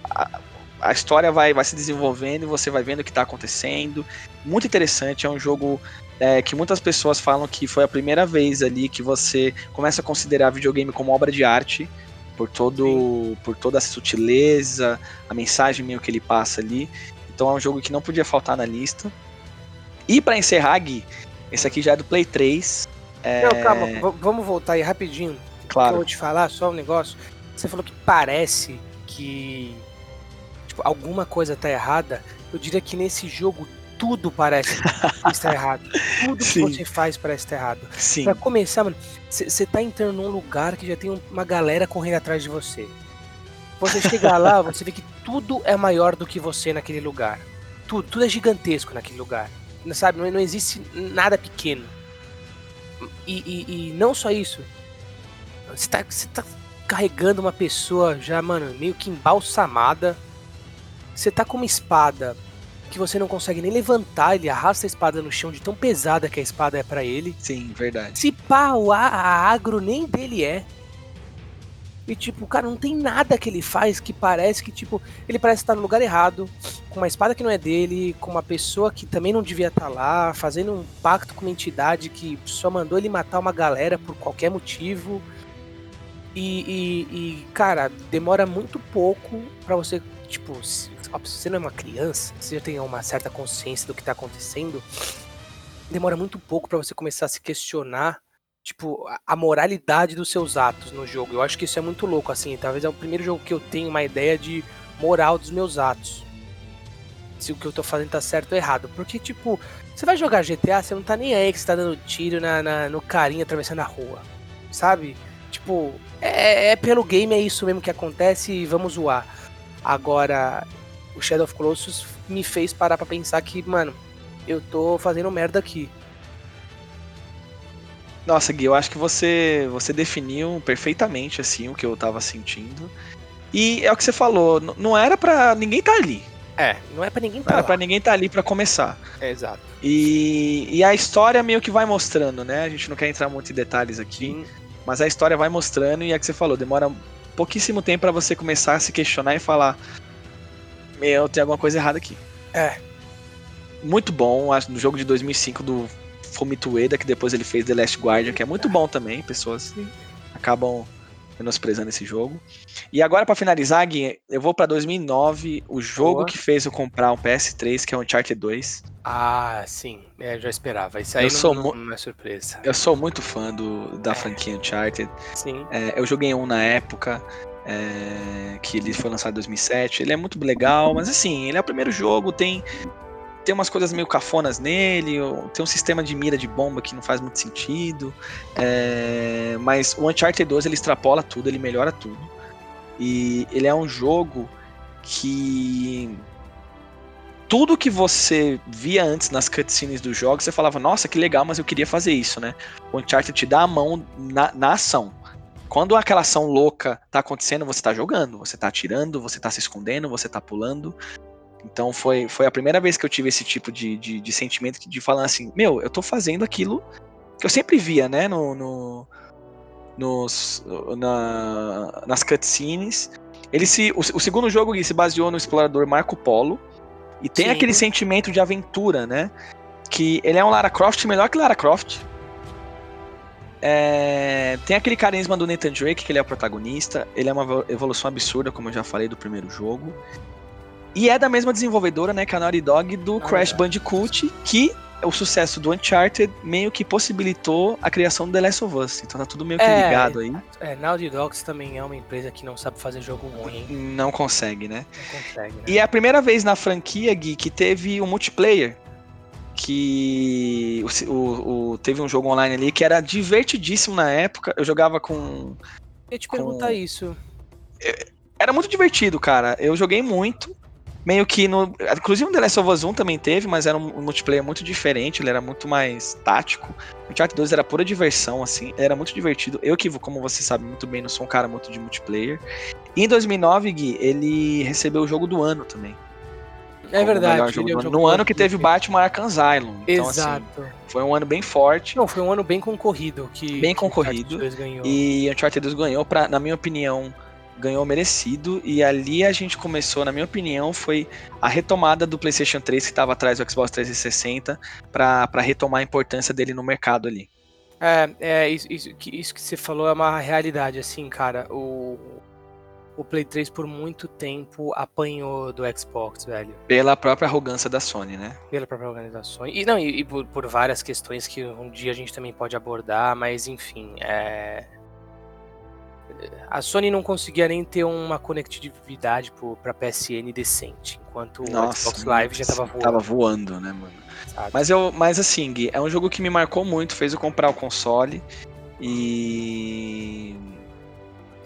a, a história vai, vai se desenvolvendo e você vai vendo o que tá acontecendo. Muito interessante, é um jogo é, que muitas pessoas falam que foi a primeira vez ali que você começa a considerar videogame como obra de arte por todo por toda a sutileza, a mensagem meio que ele passa ali. Então é um jogo que não podia faltar na lista. E para encerrar, Gui, esse aqui já é do Play 3. É... Não, calma, vamos voltar aí rapidinho. claro. que eu vou te falar, só um negócio. Você falou que parece que tipo, alguma coisa tá errada. Eu diria que nesse jogo tudo parece está errado. Tudo Sim. que você faz parece estar errado. Sim. Pra começar, mano, você tá entrando num lugar que já tem um- uma galera correndo atrás de você. Você chega lá, você vê que tudo é maior do que você naquele lugar. Tudo, tudo é gigantesco naquele lugar. Não Sabe, não, não existe nada pequeno. E, e- e não só isso. Você tá, você tá carregando uma pessoa já, mano, meio que embalsamada. Você tá com uma espada que você não consegue nem levantar, ele arrasta a espada no chão de tão pesada que a espada é pra ele. Sim, verdade. Se pá, a, a agro nem dele é. E tipo, cara, não tem nada que ele faz que parece que, tipo, ele parece estar no lugar errado, com uma espada que não é dele, com uma pessoa que também não devia estar lá, fazendo um pacto com uma entidade que só mandou ele matar uma galera por qualquer motivo. E, e- e, cara, demora muito pouco pra você, tipo, se, você não é uma criança, você já tem uma certa consciência do que tá acontecendo, demora muito pouco pra você começar a se questionar, tipo, a- moralidade dos seus atos no jogo. Eu acho que isso é muito louco, assim. Talvez é o primeiro jogo que eu tenho uma ideia de moral dos meus atos. Se o que eu tô fazendo tá certo ou errado. Porque, tipo, você vai jogar GTA, você não tá nem aí que você tá dando tiro na, na- no carinha atravessando a rua. Sabe? Tipo, é, é pelo game, é isso mesmo que acontece e vamos zoar. Agora, o Shadow of Colossus me fez parar pra pensar que, mano, eu tô fazendo merda aqui. Nossa, Gui, eu acho que você, você definiu perfeitamente assim o que eu tava sentindo. E é o que você falou, não era pra ninguém tá ali. É, não é pra ninguém Não tá era lá. pra ninguém tá ali pra começar. É, exato. E, e a história meio que vai mostrando, né? A gente não quer entrar muito em detalhes aqui, Sim. mas a história vai mostrando e é o que você falou, demora pouquíssimo tempo pra você começar a se questionar e falar: Meu, tem alguma coisa errada aqui. É. Muito bom, acho, no jogo de 2005 do Fumito Ueda, que depois ele fez The Last Guardian, que é muito bom também, pessoas acabam menosprezando esse jogo. E agora pra finalizar, Gui, eu vou pra 2009, o jogo Boa. que fez eu comprar um PS3, que é o Uncharted 2. Ah, sim. É, já esperava. Isso aí Eu não, sou não, não é surpresa. Eu sou muito fã do, da franquia Uncharted. Sim. É, eu joguei um na época, é, que ele foi lançado em 2007. Ele é muito legal, mas assim, ele é o primeiro jogo, tem tem umas coisas meio cafonas nele, tem um sistema de mira de bomba que não faz muito sentido. é, mas o Uncharted 2 ele extrapola tudo, ele melhora tudo. E ele é um jogo que tudo que você via antes nas cutscenes do jogo, você falava, nossa, que legal, mas eu queria fazer isso, né? O Uncharted te dá a mão na, na ação. Quando aquela ação louca tá acontecendo, você tá jogando, você tá atirando, você tá se escondendo, você tá pulando. Então foi, foi a primeira vez que eu tive esse tipo de, de, de sentimento de falar assim, meu, eu tô fazendo aquilo que eu sempre via, né, no, no- nos, na- nas cutscenes. Ele se, o, o segundo jogo se baseou no explorador Marco Polo e tem Sim. aquele sentimento de aventura, né, que ele é um Lara Croft melhor que Lara Croft. É, tem aquele carisma do Nathan Drake, que ele é o protagonista. Ele é uma evol- evolução absurda, como eu já falei do primeiro jogo. E é da mesma desenvolvedora, né, que a Naughty Dog do Ah, Crash é. Bandicoot, que o sucesso do Uncharted meio que possibilitou a criação do The Last of Us. Então tá tudo meio que É, ligado aí. É, Naughty Dogs também é uma empresa que não sabe fazer jogo ruim, hein? Não consegue, né? Não consegue, né? E é a primeira vez na franquia, Gui, que teve um multiplayer. Que o, o- o- teve um jogo online ali que era divertidíssimo na época. Eu jogava com. Eu te com- perguntar isso. Era muito divertido, cara. Eu joguei muito. Meio que no. Inclusive o The Last of Us 1 também teve, mas era um multiplayer muito diferente, ele era muito mais tático. O Uncharted 2 era pura diversão, assim, era muito divertido. Eu que, como você sabe muito bem, não sou um cara muito de multiplayer. E em 2009, Gui, ele recebeu o jogo do ano também. É verdade. é No ano que teve o Batman Arkham Asylum. Então, assim, Exato. foi um ano bem forte. Não, foi um ano bem concorrido. Que, Bem que concorrido. 2 ganhou. E Uncharted 2 ganhou, pra, na minha opinião, ganhou merecido. E ali a gente começou, na minha opinião, foi a retomada do PlayStation 3 que estava atrás do Xbox 360 para retomar a importância dele no mercado ali. É, é isso, isso, que, isso que você falou é uma realidade, assim, cara. O, o Play 3 por muito tempo apanhou do Xbox, velho. Pela própria arrogância da Sony, né? Pela própria organização. E não, e, e por, por várias questões que um dia a gente também pode abordar, mas enfim, é. a Sony não conseguia nem ter uma conectividade para PSN decente, enquanto Nossa, o Xbox Live já tava voando. Tava voando, né, mano? Mas, eu, mas assim, Gui, é um jogo que me marcou muito, fez eu comprar o console. E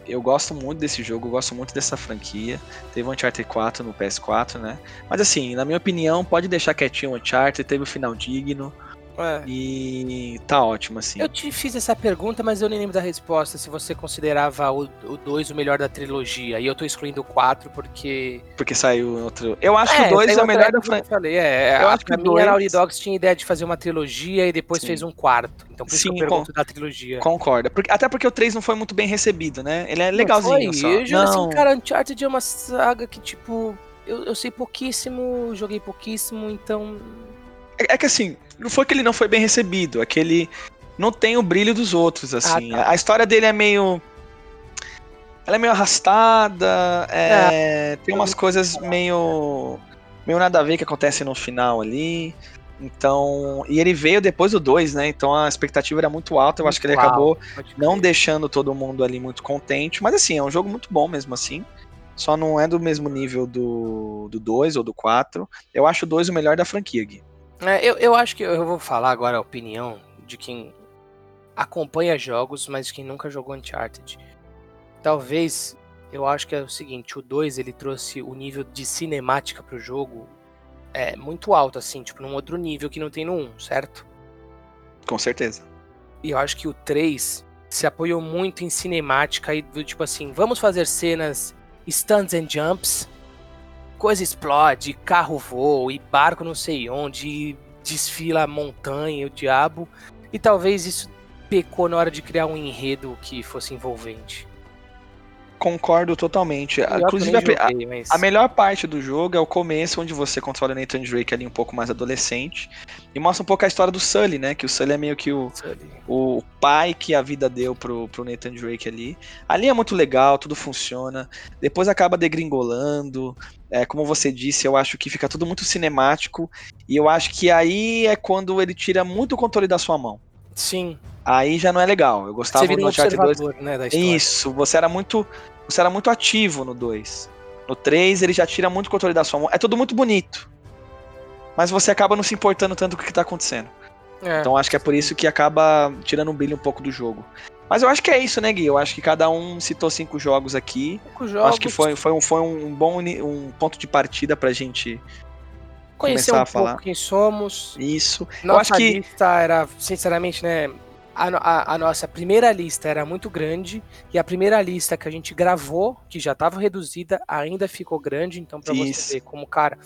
eu gosto muito desse jogo, gosto muito dessa franquia. Teve o Uncharted 4 no PS4, né? Mas assim, na minha opinião, pode deixar quietinho o Uncharted, teve o um final digno. É. E tá ótimo, assim. Eu te fiz essa pergunta, mas eu nem lembro da resposta. Se você considerava o 2 o, o melhor da trilogia. E eu tô excluindo o 4 porque. Porque saiu outro. Eu acho é, que o 2 é o melhor da franquia. Eu falei, é. Eu acho que a minha dois... Naughty Dogs tinha ideia de fazer uma trilogia e depois Sim. fez um quarto. Então por isso Sim, que eu pergunto da trilogia. Concorda. Porque, até porque o 3 não foi muito bem recebido, né? Ele é legalzinho. Não, só. Eu, não. Assim, cara, Uncharted é uma saga que, tipo. Eu, eu sei pouquíssimo, joguei pouquíssimo, então. É, é que assim, não foi que ele não foi bem recebido, é que ele não tem o brilho dos outros, assim. Ah, tá. A história dele é meio. Ela é meio arrastada, é, é. tem umas coisas meio. meio nada a ver que acontecem no final ali. Então. E ele veio depois do 2, né? Então a expectativa era muito alta. Eu muito acho que ele acabou não deixando todo mundo ali muito contente. Mas assim, é um jogo muito bom mesmo assim. Só não é do mesmo nível do 2 ou do 4. Eu acho o 2 o melhor da franquia, Gui. É, eu, eu acho que eu vou falar agora a opinião de quem acompanha jogos, mas quem nunca jogou Uncharted. Talvez, eu acho que é o seguinte, o 2 ele trouxe o nível de cinemática pro jogo é muito alto, assim, tipo, num outro nível que não tem no 1, certo? Com certeza. E eu acho que o 3 se apoiou muito em cinemática e do tipo assim, vamos fazer cenas stunts and jumps coisa explode, carro voa e barco não sei onde, desfila a montanha, o diabo. E talvez isso pecou na hora de criar um enredo que fosse envolvente. Concordo totalmente. Eu Inclusive, a, joguei, mas... a, melhor parte do jogo é o começo, onde você controla o Nathan Drake ali um pouco mais adolescente. E mostra um pouco a história do Sully, né? Que o Sully é meio que o, o pai que a vida deu pro, pro Nathan Drake ali. Ali é muito legal, tudo funciona. Depois acaba degringolando. É, como você disse, eu acho que fica tudo muito cinemático. E eu acho que aí é quando ele tira muito o controle da sua mão. Sim. Aí já não é legal. Eu gostava você do Uncharted 2. Né, da Isso, você era muito. Você era muito ativo no 2. No 3 ele já tira muito controle da sua mão. É tudo muito bonito. Mas você acaba não se importando tanto com o que tá acontecendo. É. Então acho que é por isso que acaba tirando um brilho um pouco do jogo. Mas eu acho que é isso, né, Gui? Eu acho que cada um citou cinco jogos aqui. Cinco jogos. Acho que foi, foi, um, foi um bom um ponto de partida pra gente conhecer um pouco quem somos. Isso. Nossa que... lista era, sinceramente, né, a, a, a, nossa primeira lista era muito grande e a primeira lista que a gente gravou, que já estava reduzida, ainda ficou grande. Então, para você ver como, cara,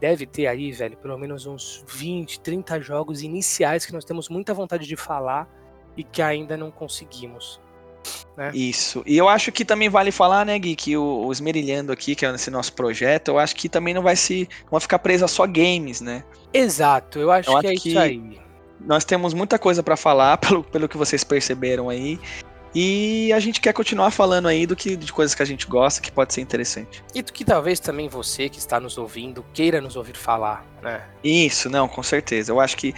deve ter aí, velho, pelo menos uns 20, 30 jogos iniciais que nós temos muita vontade de falar e que ainda não conseguimos. Né? Isso. E eu acho que também vale falar, né, Gui, que o, o Esmerilhando aqui, que é esse nosso projeto, eu acho que também não vai se. não vai ficar preso a só games, né? Exato, eu acho, eu que acho é que... isso aí nós temos muita coisa para falar, pelo, pelo que vocês perceberam aí. E a gente quer continuar falando aí do que de coisas que a gente gosta, que pode ser interessante. E do que talvez também você que está nos ouvindo queira nos ouvir falar, né? Isso, não, com certeza. Eu acho que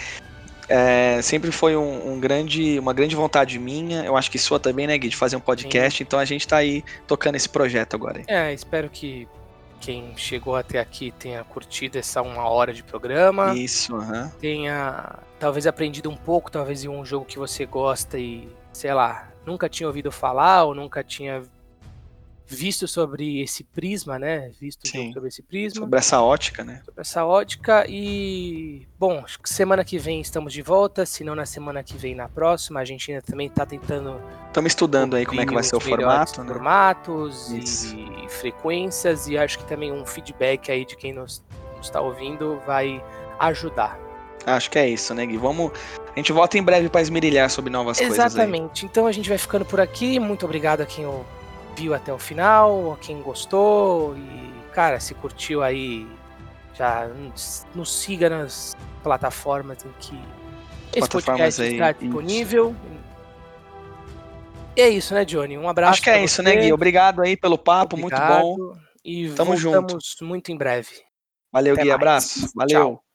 é, sempre foi um, um, grande, uma grande vontade minha. Eu acho que sua também, né, Gui, de fazer um podcast. Sim. Então a gente está aí tocando esse projeto agora. É, espero que quem chegou até aqui tenha curtido essa uma hora de programa. Isso, uhum. Tenha talvez aprendido um pouco, talvez em um jogo que você gosta e, sei lá, nunca tinha ouvido falar ou nunca tinha visto sobre esse prisma, né? Visto sobre esse prisma. Sobre essa ótica, né? Sobre essa ótica e bom, semana que vem estamos de volta, se não na semana que vem na próxima, a gente ainda também está tentando Estamos estudando aí como é que vai ser o formato, né? Formatos Isso. e frequências e acho que também um feedback aí de quem nos está ouvindo vai ajudar. Acho que é isso, né, Gui? Vamos. A gente volta em breve para esmerilhar sobre novas Exatamente. coisas. Exatamente. Então a gente vai ficando por aqui. Muito obrigado a quem viu até o final, a quem gostou. E, cara, se curtiu aí, já nos siga nas plataformas em que esse podcast está disponível. Isso. E é isso, né, Johnny? Um abraço. Acho que é isso, né, Gui? Obrigado aí pelo papo, Obrigado. muito bom. E Tamo voltamos junto. muito em breve. Valeu, Até Gui. Mais. Abraço. Valeu. Tchau.